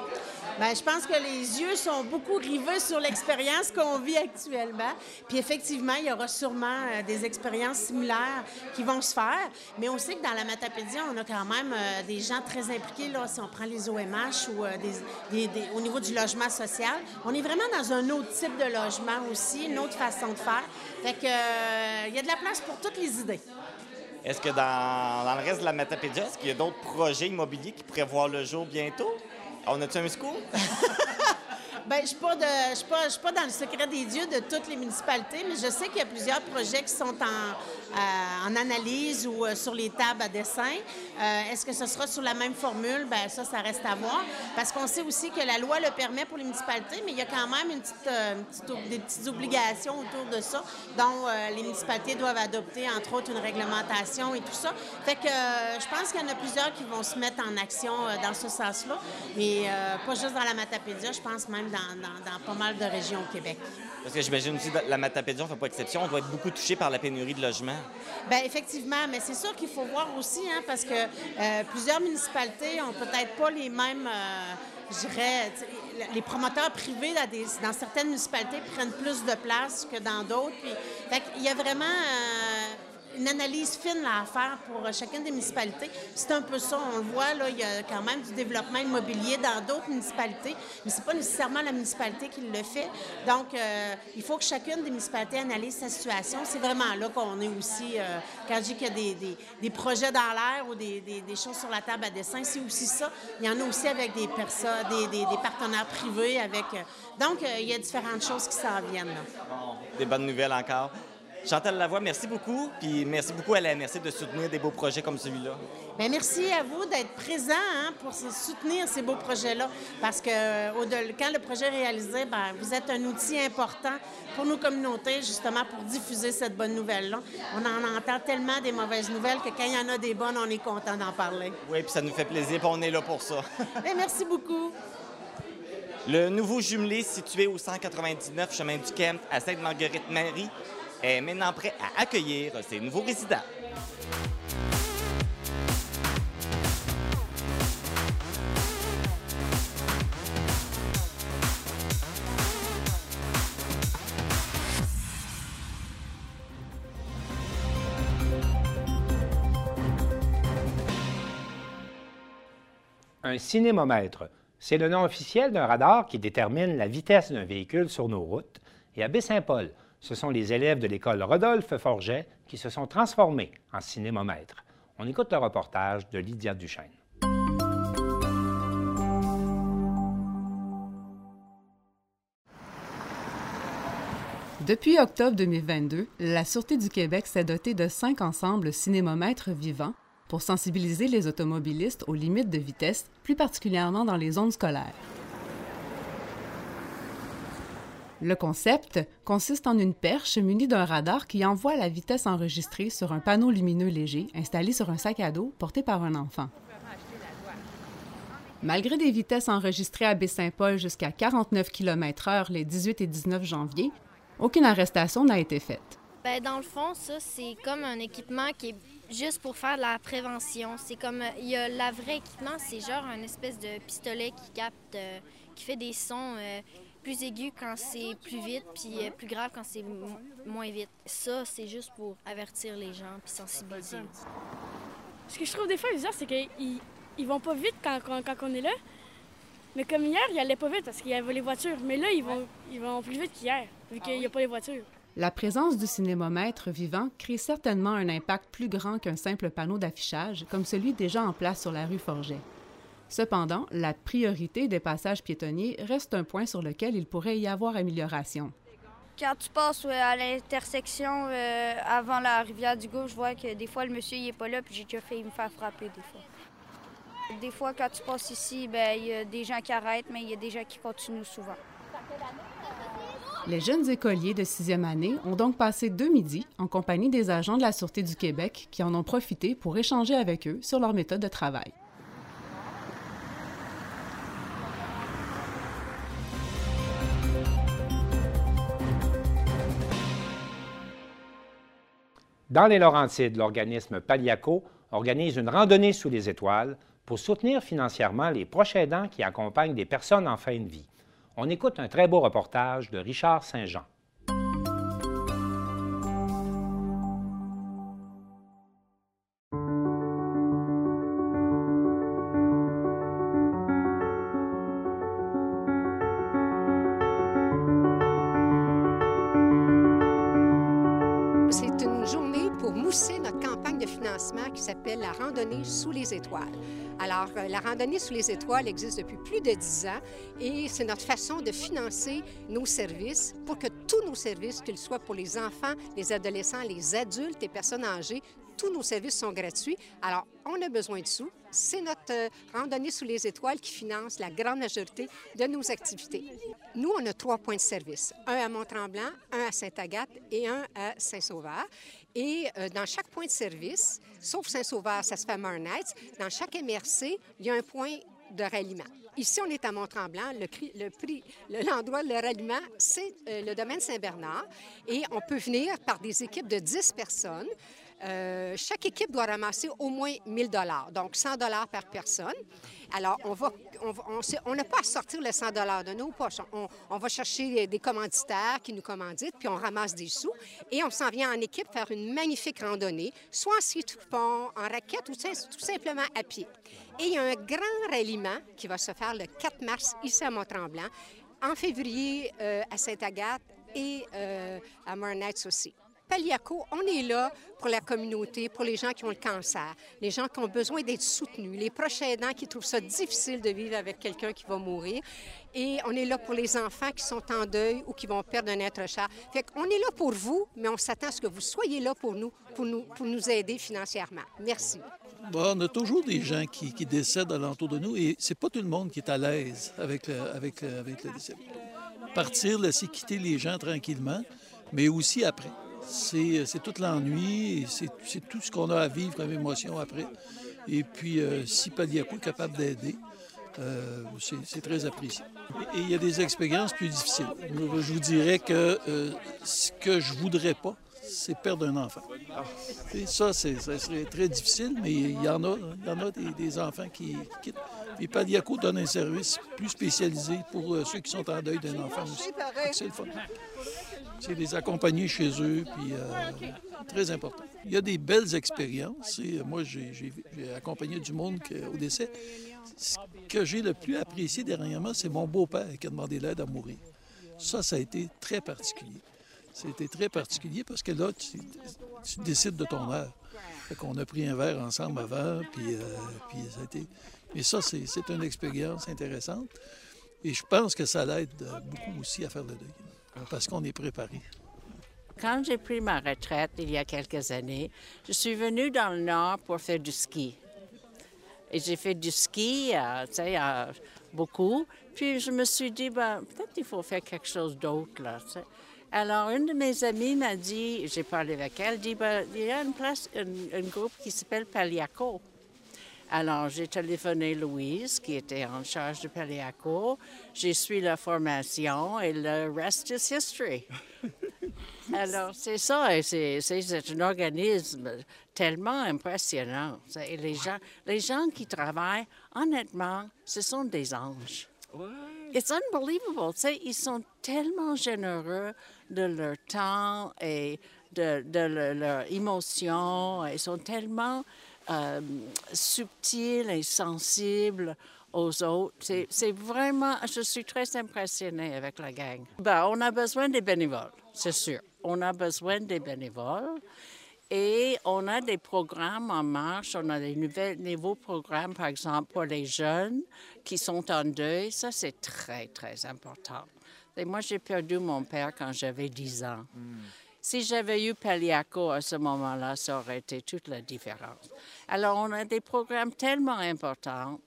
Bien, je pense que les yeux sont beaucoup rivés sur l'expérience qu'on vit actuellement. Puis effectivement, il y aura sûrement euh, des expériences similaires qui vont se faire. Mais on sait que dans la Matapédia, on a quand même euh, des gens très impliqués. Là, si on prend les OMH ou euh, au niveau du logement social, on est vraiment dans un autre type de logement aussi, une autre façon de faire. Fait que, il y a de la place pour toutes les idées. Est-ce que dans, le reste de la Matapédia, est-ce qu'il y a d'autres projets immobiliers qui pourraient voir le jour bientôt? On a-tu un scoop? [laughs] Bien, je ne suis pas dans le secret des dieux de toutes les municipalités, mais je sais qu'il y a plusieurs projets qui sont en, euh, en analyse ou euh, sur les tables à dessin. Euh, Est-ce que ce sera sur la même formule? Bien, ça, ça reste à voir. Parce qu'on sait aussi que la loi le permet pour les municipalités, mais il y a quand même des petites obligations autour de ça, dont les municipalités doivent adopter, entre autres, une réglementation et tout ça. Fait que je pense qu'il y en a plusieurs qui vont se mettre en action dans ce sens-là, mais pas juste dans la Matapédia, je pense même dans pas mal de régions au Québec. Parce que j'imagine aussi que la Matapédia, on ne fait pas exception, on doit être beaucoup touché par la pénurie de logements. Bien, effectivement, mais c'est sûr qu'il faut voir aussi, hein, parce que euh, plusieurs municipalités ont peut-être pas les mêmes, euh, je dirais, les promoteurs privés dans, certaines municipalités prennent plus de place que dans d'autres. Qu'il y a vraiment euh, une analyse fine à faire pour euh, chacune des municipalités. C'est un peu ça, on le voit, là, il y a quand même du développement immobilier dans d'autres municipalités, mais c'est pas nécessairement la municipalité qui le fait. Donc, euh, il faut que chacune des municipalités analyse sa situation. C'est vraiment là qu'on est aussi, euh, quand je dis qu'il y a des, projets dans l'air ou des, choses sur la table à dessin, c'est aussi ça. Il y en a aussi avec des des, partenaires privés. avec. donc, il y a différentes choses qui s'en viennent. là. Des bonnes nouvelles encore. Chantal Lavoie, merci beaucoup. Puis merci beaucoup à la MRC de soutenir des beaux projets comme celui-là. Bien, merci à vous d'être présent hein, pour soutenir ces beaux projets-là. Parce que euh, quand le projet est réalisé, ben, vous êtes un outil important pour nos communautés, justement, pour diffuser cette bonne nouvelle-là. On en entend tellement des mauvaises nouvelles que quand il y en a des bonnes, on est content d'en parler. Oui, puis ça nous fait plaisir, puis on est là pour ça. [laughs] Bien, merci beaucoup. Le nouveau jumelé situé au 199 chemin du Kemp à Sainte-Marguerite-Marie est maintenant prêt à accueillir ses nouveaux résidents. Un cinémomètre, c'est le nom officiel d'un radar qui détermine la vitesse d'un véhicule sur nos routes. Et à Baie-Saint-Paul, ce sont les élèves de l'école Rodolphe Forget qui se sont transformés en cinémomètre. On écoute le reportage de Lydia Duchesne. Depuis octobre 2022, la Sûreté du Québec s'est dotée de cinq ensembles cinémomètres vivants pour sensibiliser les automobilistes aux limites de vitesse, plus particulièrement dans les zones scolaires. Le concept consiste en une perche munie d'un radar qui envoie la vitesse enregistrée sur un panneau lumineux léger installé sur un sac à dos porté par un enfant. Malgré des vitesses enregistrées à Baie-Saint-Paul jusqu'à 49 km/h les 18 et 19 janvier, aucune arrestation n'a été faite. Ben, dans le fond, ça, c'est comme un équipement qui est juste pour faire de la prévention. C'est comme, euh, il y a la vraie équipement, c'est genre un espèce de pistolet qui capte, euh, qui fait des sons euh, plus aigus quand c'est plus vite, puis euh, plus grave quand c'est mo- moins vite. Ça, c'est juste pour avertir les gens puis sensibiliser. Ce que je trouve des fois bizarre, c'est qu'ils ils vont pas vite quand, quand, quand on est là. Mais comme hier, ils allaient pas vite parce qu'il y avait les voitures. Mais là, ils vont, ils vont plus vite qu'hier, vu qu'il n'y a pas les voitures. La présence du cinémomètre vivant crée certainement un impact plus grand qu'un simple panneau d'affichage, comme celui déjà en place sur la rue Forget. Cependant, la priorité des passages piétonniers reste un point sur lequel il pourrait y avoir amélioration. Quand tu passes euh, à l'intersection euh, avant la rivière du Gauche, je vois que des fois le monsieur il est pas là, puis j'ai déjà failli me faire frapper des fois. Des fois, quand tu passes ici, ben, il y a des gens qui arrêtent, mais il y a des gens qui continuent souvent. Les jeunes écoliers de sixième année ont donc passé deux midis en compagnie des agents de la Sûreté du Québec qui en ont profité pour échanger avec eux sur leur méthode de travail. Dans les Laurentides, l'organisme Paliaco organise une randonnée sous les étoiles pour soutenir financièrement les proches aidants qui accompagnent des personnes en fin de vie. On écoute un très beau reportage de Richard Saint-Jean. Sous les étoiles. Alors, euh, la randonnée sous les étoiles existe depuis plus de dix ans et c'est notre façon de financer nos services pour que tous nos services, qu'ils soient pour les enfants, les adolescents, les adultes et personnes âgées, tous nos services sont gratuits. Alors, on a besoin de sous. C'est notre euh, randonnée sous les étoiles qui finance la grande majorité de nos activités. Nous, on a trois points de service. Un à Mont-Tremblant, un à Sainte-Agathe et un à Saint-Sauveur. Et euh, dans chaque point de service, sauf Saint-Sauveur, ça se fait à dans chaque MRC, il y a un point de ralliement. Ici, on est à Mont-Tremblant. Le, le le- l'endroit de ralliement, c'est euh, le domaine Saint-Bernard. Et on peut venir par des équipes de 10 personnes. Euh, chaque équipe doit ramasser au moins 1000 dollars, donc 100 dollars par personne. Alors, on va, on n'a pas à sortir le 100 dollars de nos poches. On, va chercher des commanditaires qui nous commanditent, puis on ramasse des sous et on s'en vient en équipe faire une magnifique randonnée, soit en ski de fond, en raquette ou tout simplement à pied. Et il y a un grand ralliement qui va se faire le 4 mars ici à Mont-Tremblant, en février euh, à Sainte-Agathe et euh, à Marnites aussi. Paliaco, on est là pour la communauté, pour les gens qui ont le cancer, les gens qui ont besoin d'être soutenus, les proches aidants qui trouvent ça difficile de vivre avec quelqu'un qui va mourir. Et on est là pour les enfants qui sont en deuil ou qui vont perdre un être cher. Fait qu'on est là pour vous, mais on s'attend à ce que vous soyez là pour nous, pour nous, pour nous aider financièrement. Merci. On a toujours des gens qui, qui décèdent alentour de nous et c'est pas tout le monde qui est à l'aise avec, le- avec le décès. Partir, laisser quitter les gens tranquillement, mais aussi après. C'est c'est tout l'ennui, c'est tout ce qu'on a à vivre comme émotion après. Et puis, euh, si Paliaco est capable d'aider, euh, c'est très apprécié. Et il y a des expériences plus difficiles. Je vous dirais que euh, ce que je voudrais pas, c'est perdre un enfant. Et ça, c'est- ça serait très difficile, mais il y en a, il y en a des, des enfants qui, qui quittent. Et Padiaco donne un service plus spécialisé pour euh, ceux qui sont en deuil d'un enfant aussi. C'est le fun. C'est les accompagner chez eux, puis euh, très important. Il y a des belles expériences. Et euh, moi, j'ai j'ai- j'ai accompagné du monde que- au décès. Ce que j'ai le plus apprécié dernièrement, c'est mon beau-père qui a demandé l'aide à mourir. Ça, ça a été très particulier. C'était très particulier parce que là, tu, décides de ton heure. Fait qu'on a pris un verre ensemble avant, puis, euh, ça a été... Mais ça, c'est une expérience intéressante. Et je pense que ça l'aide euh, beaucoup aussi à faire le deuil, parce qu'on est préparé. Quand j'ai pris ma retraite il y a quelques années, je suis venue dans le Nord pour faire du ski. Et j'ai fait du ski, euh, tu sais, beaucoup. Puis je me suis dit, ben, peut-être qu'il faut faire quelque chose d'autre, là, tu sais. Alors, une de mes amies m'a dit, j'ai parlé avec elle, dit, ben, il y a une place, un groupe qui s'appelle Paliaco. Alors, j'ai téléphoné Louise, qui était en charge de Paliaco. J'ai suivi la formation et le rest is history. [laughs] Alors, c'est ça, c'est, un organisme tellement impressionnant. Et les gens, les gens qui travaillent, honnêtement, ce sont des anges. It's unbelievable. Tu sais, ils sont tellement généreux de leur temps et de, de le- leur émotion. Ils sont tellement euh, subtil et sensible aux autres. C'est vraiment, je suis très impressionnée avec la gang. Ben, on a besoin des bénévoles, c'est sûr. On a besoin des bénévoles. Et on a des programmes en marche. On a des nouvelles, nouveaux programmes, par exemple, pour les jeunes qui sont en deuil. Ça, c'est très, très important. Et moi, j'ai perdu mon père quand j'avais 10 ans. Si j'avais eu Paliaco à ce moment-là, ça aurait été toute la différence. Alors, on a des programmes tellement importants.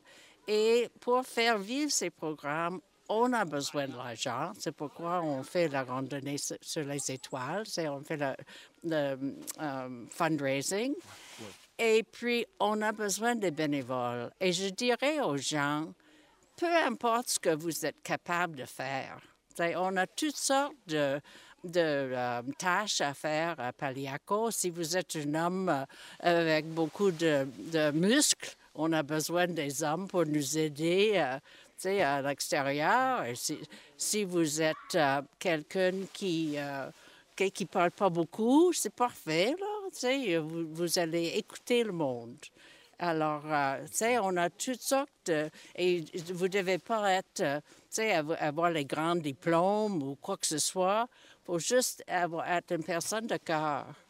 Et pour faire vivre ces programmes, on a besoin de l'argent. C'est pourquoi on fait la randonnée sur les étoiles. On fait le, euh, fundraising. Et puis, on a besoin des bénévoles. Et je dirais aux gens, peu importe ce que vous êtes capable de faire, on a toutes sortes de, euh, tâches à faire à Paliaco. Si vous êtes un homme euh, avec beaucoup de, muscles, on a besoin des hommes pour nous aider t'sais, à l'extérieur. Si, si vous êtes euh, quelqu'un qui euh, qui parle pas beaucoup, c'est parfait. Là, vous, vous allez écouter le monde. Alors, euh, sais, on a toutes sortes de... Et vous ne devez pas être, sais, avoir les grands diplômes ou quoi que ce soit. Il faut juste avoir, être une personne de cœur, sais,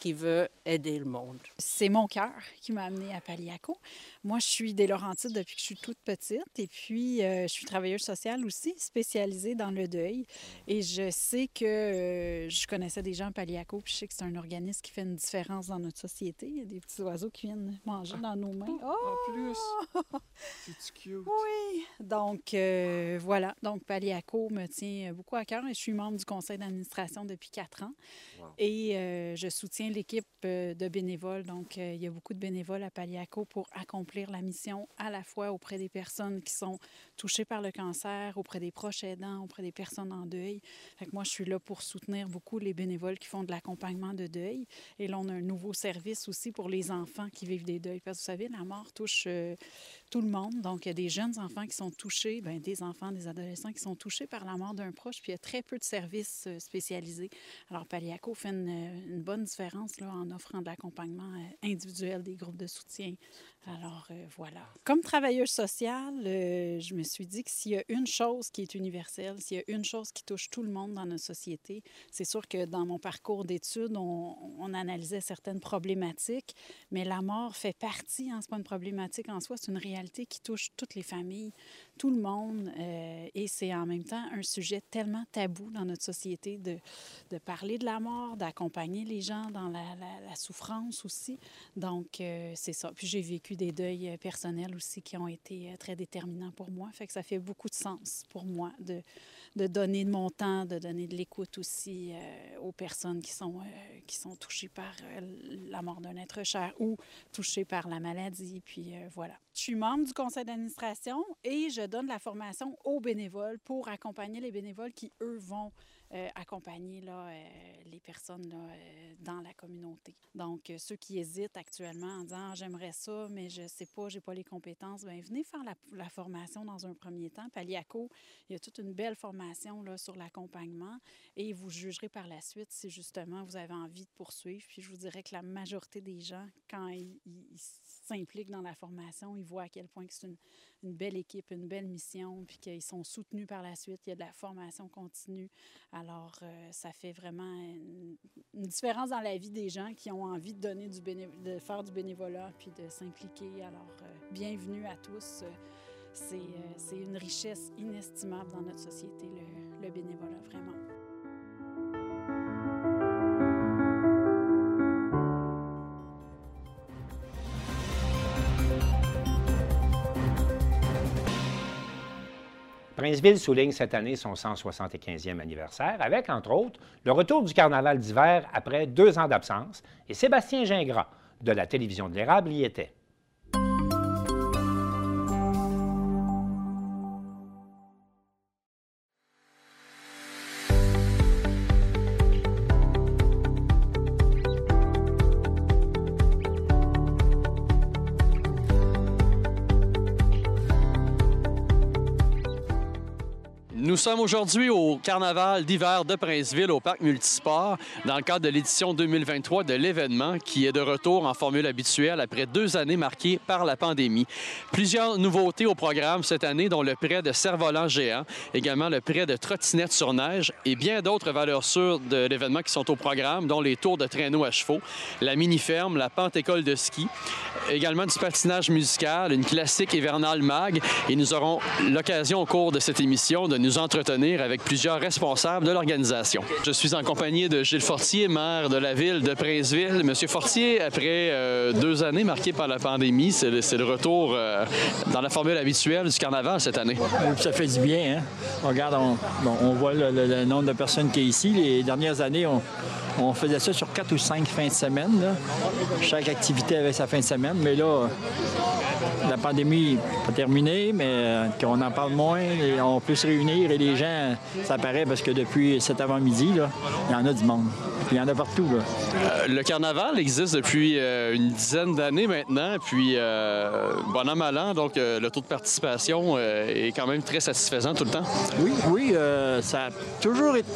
qui veut aider le monde. C'est mon cœur qui m'a amenée à Paliaco. Moi, je suis des Laurentides depuis que je suis toute petite et puis euh, je suis travailleuse sociale aussi, spécialisée dans le deuil. Et je sais que euh, je connaissais des gens à Paliaco puis je sais que c'est un organisme qui fait une différence dans notre société. Il y a des petits oiseaux qui viennent manger dans nos mains. Oh! En plus, [laughs] c'est cute. Oui, donc euh, voilà. Donc Paliaco me tient beaucoup à cœur et je suis membre du conseil d'administration depuis quatre ans. Wow. Et euh, je soutiens l'équipe euh, de bénévoles. Donc euh, il y a beaucoup de bénévoles à Paliaco pour accomplir la mission à la fois auprès des personnes qui sont touchées par le cancer, auprès des proches aidants, auprès des personnes en deuil. Fait que moi, je suis là pour soutenir beaucoup les bénévoles qui font de l'accompagnement de deuil. Et là, on a un nouveau service aussi pour les enfants qui vivent des deuils. Parce que vous savez, la mort touche euh, tout le monde. Donc, il y a des jeunes enfants qui sont touchés, ben, des enfants, des adolescents qui sont touchés par la mort d'un proche, puis il y a très peu de services euh, spécialisés. Alors, Paliaco fait une, une bonne différence là, en offrant de l'accompagnement euh, individuel, des groupes de soutien. Alors, euh, voilà. Comme travailleuse sociale, euh, je me suis dit que s'il y a une chose qui est universelle, s'il y a une chose qui touche tout le monde dans notre société, c'est sûr que dans mon parcours d'études, on, on analysait certaines problématiques, mais la mort fait partie, hein, c'est pas une problématique en soi, c'est une réalité qui touche toutes les familles, tout le monde, euh, et c'est en même temps un sujet tellement tabou dans notre société de, de parler de la mort, d'accompagner les gens dans la, souffrance aussi. Donc, euh, c'est ça. Puis j'ai vécu des deuils euh, personnels aussi qui ont été très déterminants pour moi. Fait que ça fait beaucoup de sens pour moi de, de donner de mon temps, de donner de l'écoute aussi aux personnes qui sont, qui sont touchées par la mort d'un être cher ou touchées par la maladie. Puis voilà. Membre du conseil d'administration et je donne la formation aux bénévoles pour accompagner les bénévoles qui, eux, vont euh, accompagner là, euh, les personnes là, euh, dans la communauté. Donc, ceux qui hésitent actuellement en disant Ah, j'aimerais ça, mais je ne sais pas, j'ai pas les compétences, bien, venez faire la, la formation dans un premier temps. Paliaco, il y a toute une belle formation là, sur l'accompagnement et vous jugerez par la suite si justement vous avez envie de poursuivre. Puis je vous dirais que la majorité des gens, quand ils- ils s'impliquent dans la formation, ils voient à quel point c'est une, belle équipe, une belle mission, puis qu'ils sont soutenus par la suite. Il y a de la formation continue. Alors, euh, ça fait vraiment une, différence dans la vie des gens qui ont envie de donner du de faire du bénévolat puis de s'impliquer. Alors, euh, bienvenue à tous. C'est euh, c'est une richesse inestimable dans notre société, le, le bénévolat, vraiment. Princeville souligne cette année son 175e anniversaire avec, entre autres, le retour du carnaval d'hiver après deux ans d'absence. Et Sébastien Gingras, de la télévision de l'Érable, y était. Sommes aujourd'hui au carnaval d'hiver de Princeville au parc multisport dans le cadre de l'édition 2023 de l'événement qui est de retour en formule habituelle après deux années marquées par la pandémie. Plusieurs nouveautés au programme cette année dont le prêt de cerf-volant géant, également le prêt de trottinette sur neige et bien d'autres valeurs sûres de l'événement qui sont au programme dont les tours de traîneau à chevaux, la mini-ferme, la pente école de ski, également du patinage musical, une classique hivernale mag et nous aurons l'occasion au cours de cette émission de nous entretenir avec plusieurs responsables de l'organisation. Je suis en compagnie de Gilles Fortier, maire de la ville de Princeville. Monsieur Fortier, après euh, deux années marquées par la pandémie, c'est le, retour euh, dans la formule habituelle du carnaval cette année. Ça fait du bien. Hein? Regarde, on, voit le, nombre de personnes qui est ici. Les dernières années, on, faisait ça sur quatre ou cinq fins de semaine. Chaque activité avait sa fin de semaine. Mais là, la pandémie n'est pas terminée, mais euh, qu'on en parle moins et on peut se réunir. Et les gens, ça paraît parce que depuis cet avant-midi, il y en a du monde. Il y en a partout. Là. Euh, le carnaval existe depuis euh, une dizaine d'années maintenant, puis euh, bon an, mal an, donc euh, le taux de participation est quand même très satisfaisant tout le temps. Oui, oui, ça a toujours été.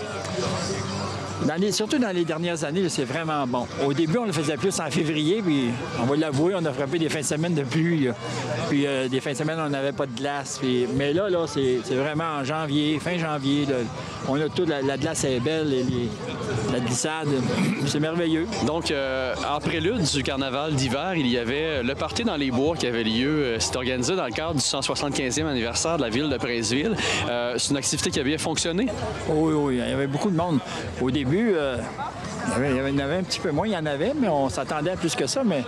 Dans les- surtout dans les dernières années, c'est vraiment bon. Au début, on le faisait plus en février, puis on va l'avouer, on a frappé des fins de semaine de pluie. là. Puis euh, des fins de semaine, on n'avait pas de glace. puis- Mais là, là, c'est vraiment en janvier, fin janvier. là. on a tout, la, la glace est belle, et les- la glissade, c'est merveilleux. Donc, euh, en prélude du carnaval d'hiver, il y avait le party dans les bois qui avait lieu. Euh, C'était organisé dans le cadre du 175e anniversaire de la ville de Princeville. Euh, C'est une activité qui a bien fonctionné? Oui, oui, il y avait beaucoup de monde. Au début, euh, il, y en avait un petit peu moins, il y en avait, mais on s'attendait à plus que ça. Mais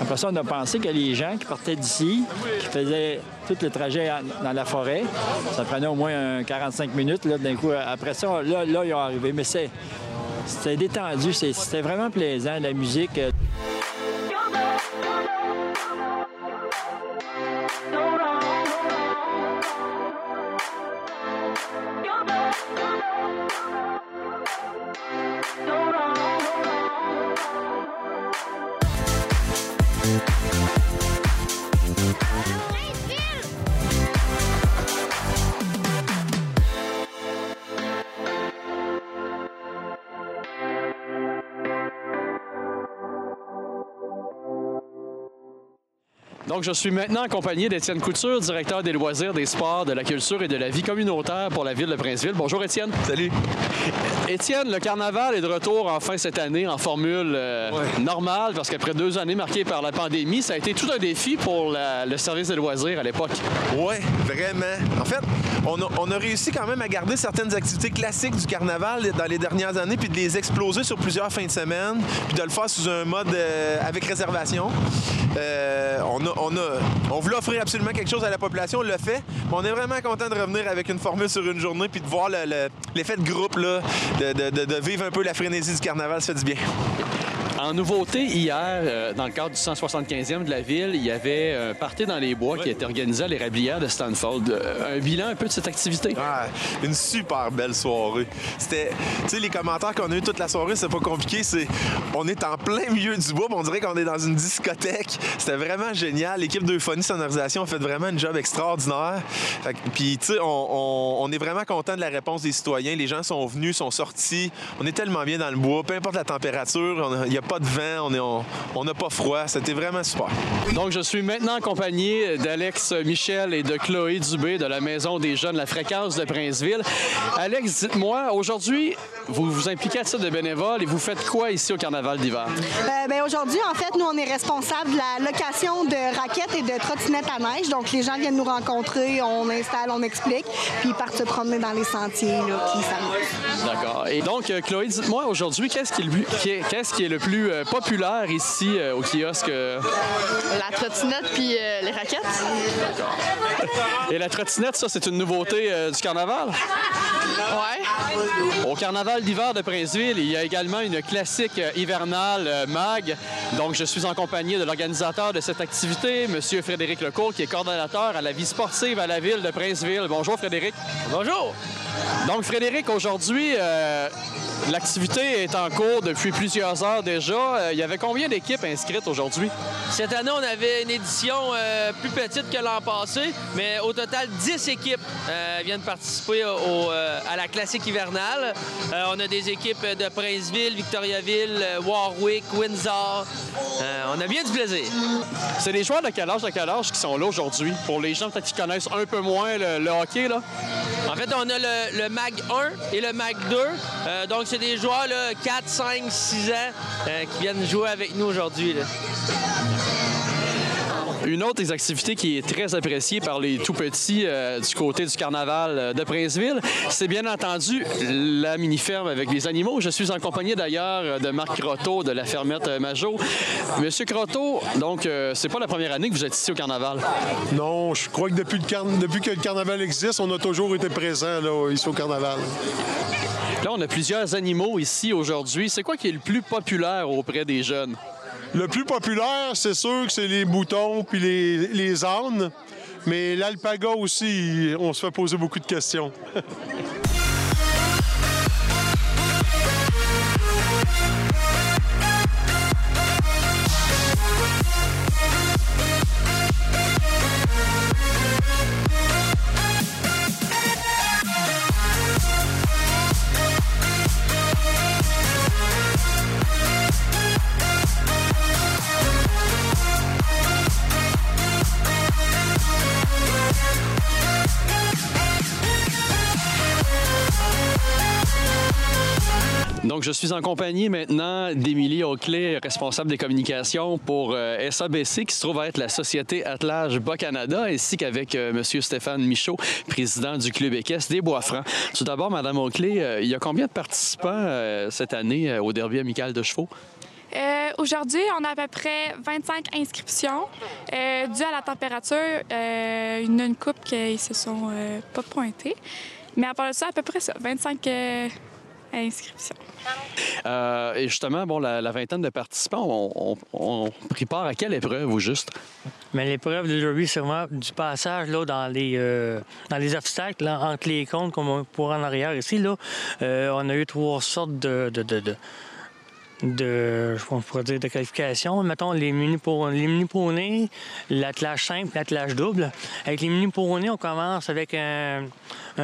après ça, on a pensé que les gens qui partaient d'ici, qui faisaient tout le trajet dans la forêt, ça prenait au moins un 45 minutes. Là, d'un coup, après ça, là, là ils ont arrivé. Mais c'est- c'était détendu, c'est- c'était vraiment plaisant, la musique. Euh, Donc, je suis maintenant accompagné d'Étienne Couture, directeur des loisirs, des sports, de la culture et de la vie communautaire pour la ville de Princeville. Bonjour, Étienne. Salut. Étienne, le carnaval est de retour enfin cette année en formule euh, normale parce qu'après deux années marquées par la pandémie, ça a été tout un défi pour la- le service des loisirs à l'époque. Oui, vraiment. En fait, on a, on a réussi quand même à garder certaines activités classiques du carnaval dans les dernières années, puis de les exploser sur plusieurs fins de semaine, puis de le faire sous un mode euh, avec réservation. Euh, on, a, on, a, on voulait offrir absolument quelque chose à la population, on l'a fait, mais on est vraiment content de revenir avec une formule sur une journée, puis de voir le- le- l'effet de groupe, là, de, vivre un peu la frénésie du carnaval, ça fait du bien. En nouveauté, hier, euh, dans le cadre du 175e de la ville, il y avait un party dans les bois qui a été organisé à l'érablière de Stanford. Euh, un bilan un peu de cette activité. Ah, une super belle soirée. C'était, tu sais, les commentaires qu'on a eu toute la soirée, c'est pas compliqué. C'est, on est en plein milieu du bois, on dirait qu'on est dans une discothèque. C'était vraiment génial. L'équipe d'Euphonie Sonorisation a fait vraiment un job extraordinaire. Puis, tu sais, on, on- on est vraiment content de la réponse des citoyens. Les gens sont venus, sont sortis. On est tellement bien dans le bois, peu importe la température. Il n'y a pas de vent, on est- on on n'a pas froid. C'était vraiment super. Donc, je suis maintenant accompagné d'Alex Michel et de Chloé Dubé de la Maison des Jeunes La Fréquence de Princeville. Alex, dites-moi, aujourd'hui, vous vous impliquez à titre de bénévole et vous faites quoi ici au Carnaval d'hiver? Euh, ben, Aujourd'hui, en fait, nous, on est responsable de la location de raquettes et de trottinettes à neige. Donc, les gens viennent nous rencontrer, on installe, on explique, puis ils partent se promener dans les sentiers, là, s'amusent. D'accord. Et donc, euh, Chloé, dites-moi aujourd'hui, qu'est-ce qui, est le plus- qui est- qu'est-ce qui est le plus euh, populaire ici euh, au kiosque? euh? La trottinette puis euh, les raquettes. Et la trottinette, ça, c'est une nouveauté euh, du carnaval? Ouais. Au carnaval d'hiver de Princeville, il y a également une classique euh, hivernale euh, MAG. Donc, je suis en compagnie de l'organisateur de cette activité, M. Frédéric Lecourt, qui est coordonnateur à la vie sportive à la ville de Princeville. Bonjour, Frédéric. Bonjour. Donc, Frédéric, aujourd'hui, euh, L'activité est en cours depuis plusieurs heures déjà. Euh, il y avait combien d'équipes inscrites aujourd'hui? Cette année, on avait une édition euh, plus petite que l'an passé, mais au total, 10 équipes euh, viennent participer au, euh, à la classique hivernale. On a des équipes de Princeville, Victoriaville, Warwick, Windsor. On a bien du plaisir. C'est des joueurs de quel âge, de quel âge qui sont là aujourd'hui? Pour les gens qui connaissent un peu moins le, le hockey, là? En fait, on a le, le MAG 1 et le MAG 2. Euh, donc, c'est des joueurs là, 4, 5, 6 ans euh, qui viennent jouer avec nous aujourd'hui. Une autre des activités qui est très appréciée par les tout petits euh, du côté du carnaval euh, de Princeville, c'est bien entendu la mini-ferme avec les animaux. Je suis en compagnie d'ailleurs euh, de Marc Croteau de la fermette Majot. Monsieur Croteau, donc euh, c'est pas la première année que vous êtes ici au carnaval? Non, je crois que depuis, le car- depuis que le carnaval existe, on a toujours été présent là, ici au carnaval. Là, on a plusieurs animaux ici aujourd'hui. C'est quoi qui est le plus populaire auprès des jeunes? Le plus populaire, c'est sûr que c'est les moutons puis les, les ânes. Mais l'alpaga aussi, on se fait poser beaucoup de questions. [laughs] Je suis en compagnie maintenant d'Émilie Auclay, responsable des communications pour euh, SABC, qui se trouve à être la Société Attelage Bas-Canada, ainsi qu'avec euh, M. Stéphane Michaud, président du Club équestre des Bois-Francs. Tout d'abord, Mme Auclay, euh, il y a combien de participants cette année au derby amical de chevaux? Aujourd'hui, on a à peu près 25 inscriptions. Euh, dû à la température, il y a une couple qui se sont pas pointées. Mais à part de ça, à peu près ça, 25 inscriptions. Euh, et justement, bon, la, la vingtaine de participants ont, ont pris part à quelle épreuve, au juste? Mais l'épreuve de derby, c'est vraiment du passage là, dans, les, euh, dans les obstacles, là, entre les comptes, comme on pourra en arrière ici. Là, Euh, on a eu trois sortes de. de, de, de de, je pourrais dire, de qualification. Mettons les mini pour les mini poneys, l'attelage simple, l'attelage double. Avec les mini poneys, on commence avec un,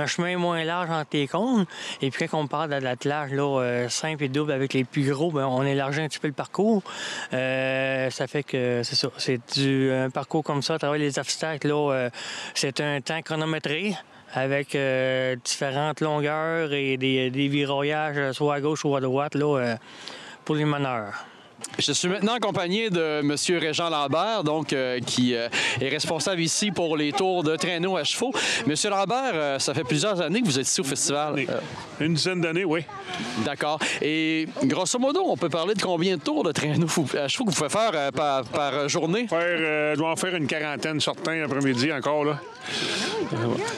chemin moins large entre les cônes. Et puis quand on part de l'attelage euh, simple et double avec les plus gros, ben, on élargit un petit peu le parcours. Euh, ça fait que c'est un parcours comme ça, à travers les obstacles. Euh, c'est un temps chronométré avec différentes longueurs et des, des soit à gauche ou à droite là, pour les meneurs. Je suis maintenant accompagné de M. Régent Lambert, donc, euh, qui euh, est responsable ici pour les tours de traîneau à chevaux. Monsieur Lambert, euh, ça fait plusieurs années que vous êtes ici au festival. Euh, Une dizaine d'années, oui. D'accord. Et grosso modo, on peut parler de combien de tours de traîneau vous- à chevaux que vous pouvez faire euh, par, par journée? Faire, euh, je dois en faire une quarantaine certains l'après-midi encore. Là.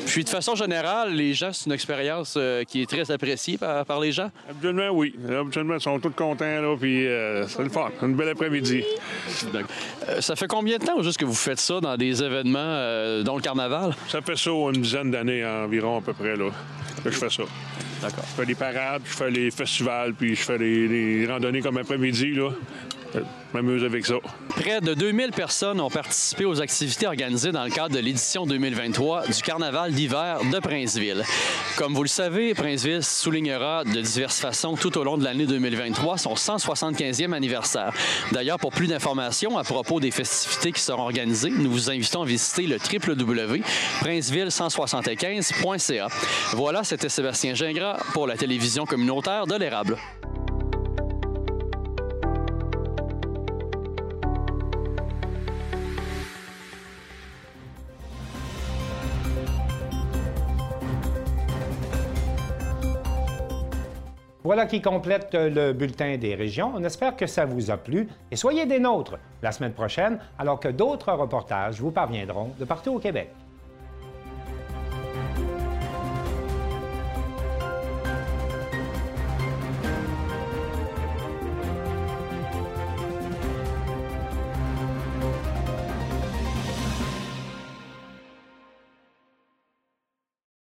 Puis de façon générale, les gens, c'est une expérience euh, qui est très appréciée par, par les gens? Habituellement, oui. Habituellement, ils sont tous contents, là, puis euh, c'est le fun. Une belle après-midi. Euh, ça fait combien de temps juste que vous faites ça dans des événements, dont le carnaval? Ça fait ça une dizaine d'années environ, à peu près, là, que je fais ça. D'accord. Je fais des parades, je fais les festivals, puis je fais des, des randonnées comme après-midi, là. Euh, m'amuse avec ça. Près de 2000 personnes ont participé aux activités organisées dans le cadre de l'édition 2023 du Carnaval d'hiver de Princeville. Comme vous le savez, Princeville soulignera de diverses façons tout au long de l'année 2023 son 175e anniversaire. D'ailleurs, pour plus d'informations à propos des festivités qui seront organisées, nous vous invitons à visiter le www.princeville175.ca. Voilà, c'était Sébastien Gingras pour la télévision communautaire de l'Érable. Voilà qui complète le bulletin des régions. On espère que ça vous a plu et soyez des nôtres la semaine prochaine alors que d'autres reportages vous parviendront de partout au Québec.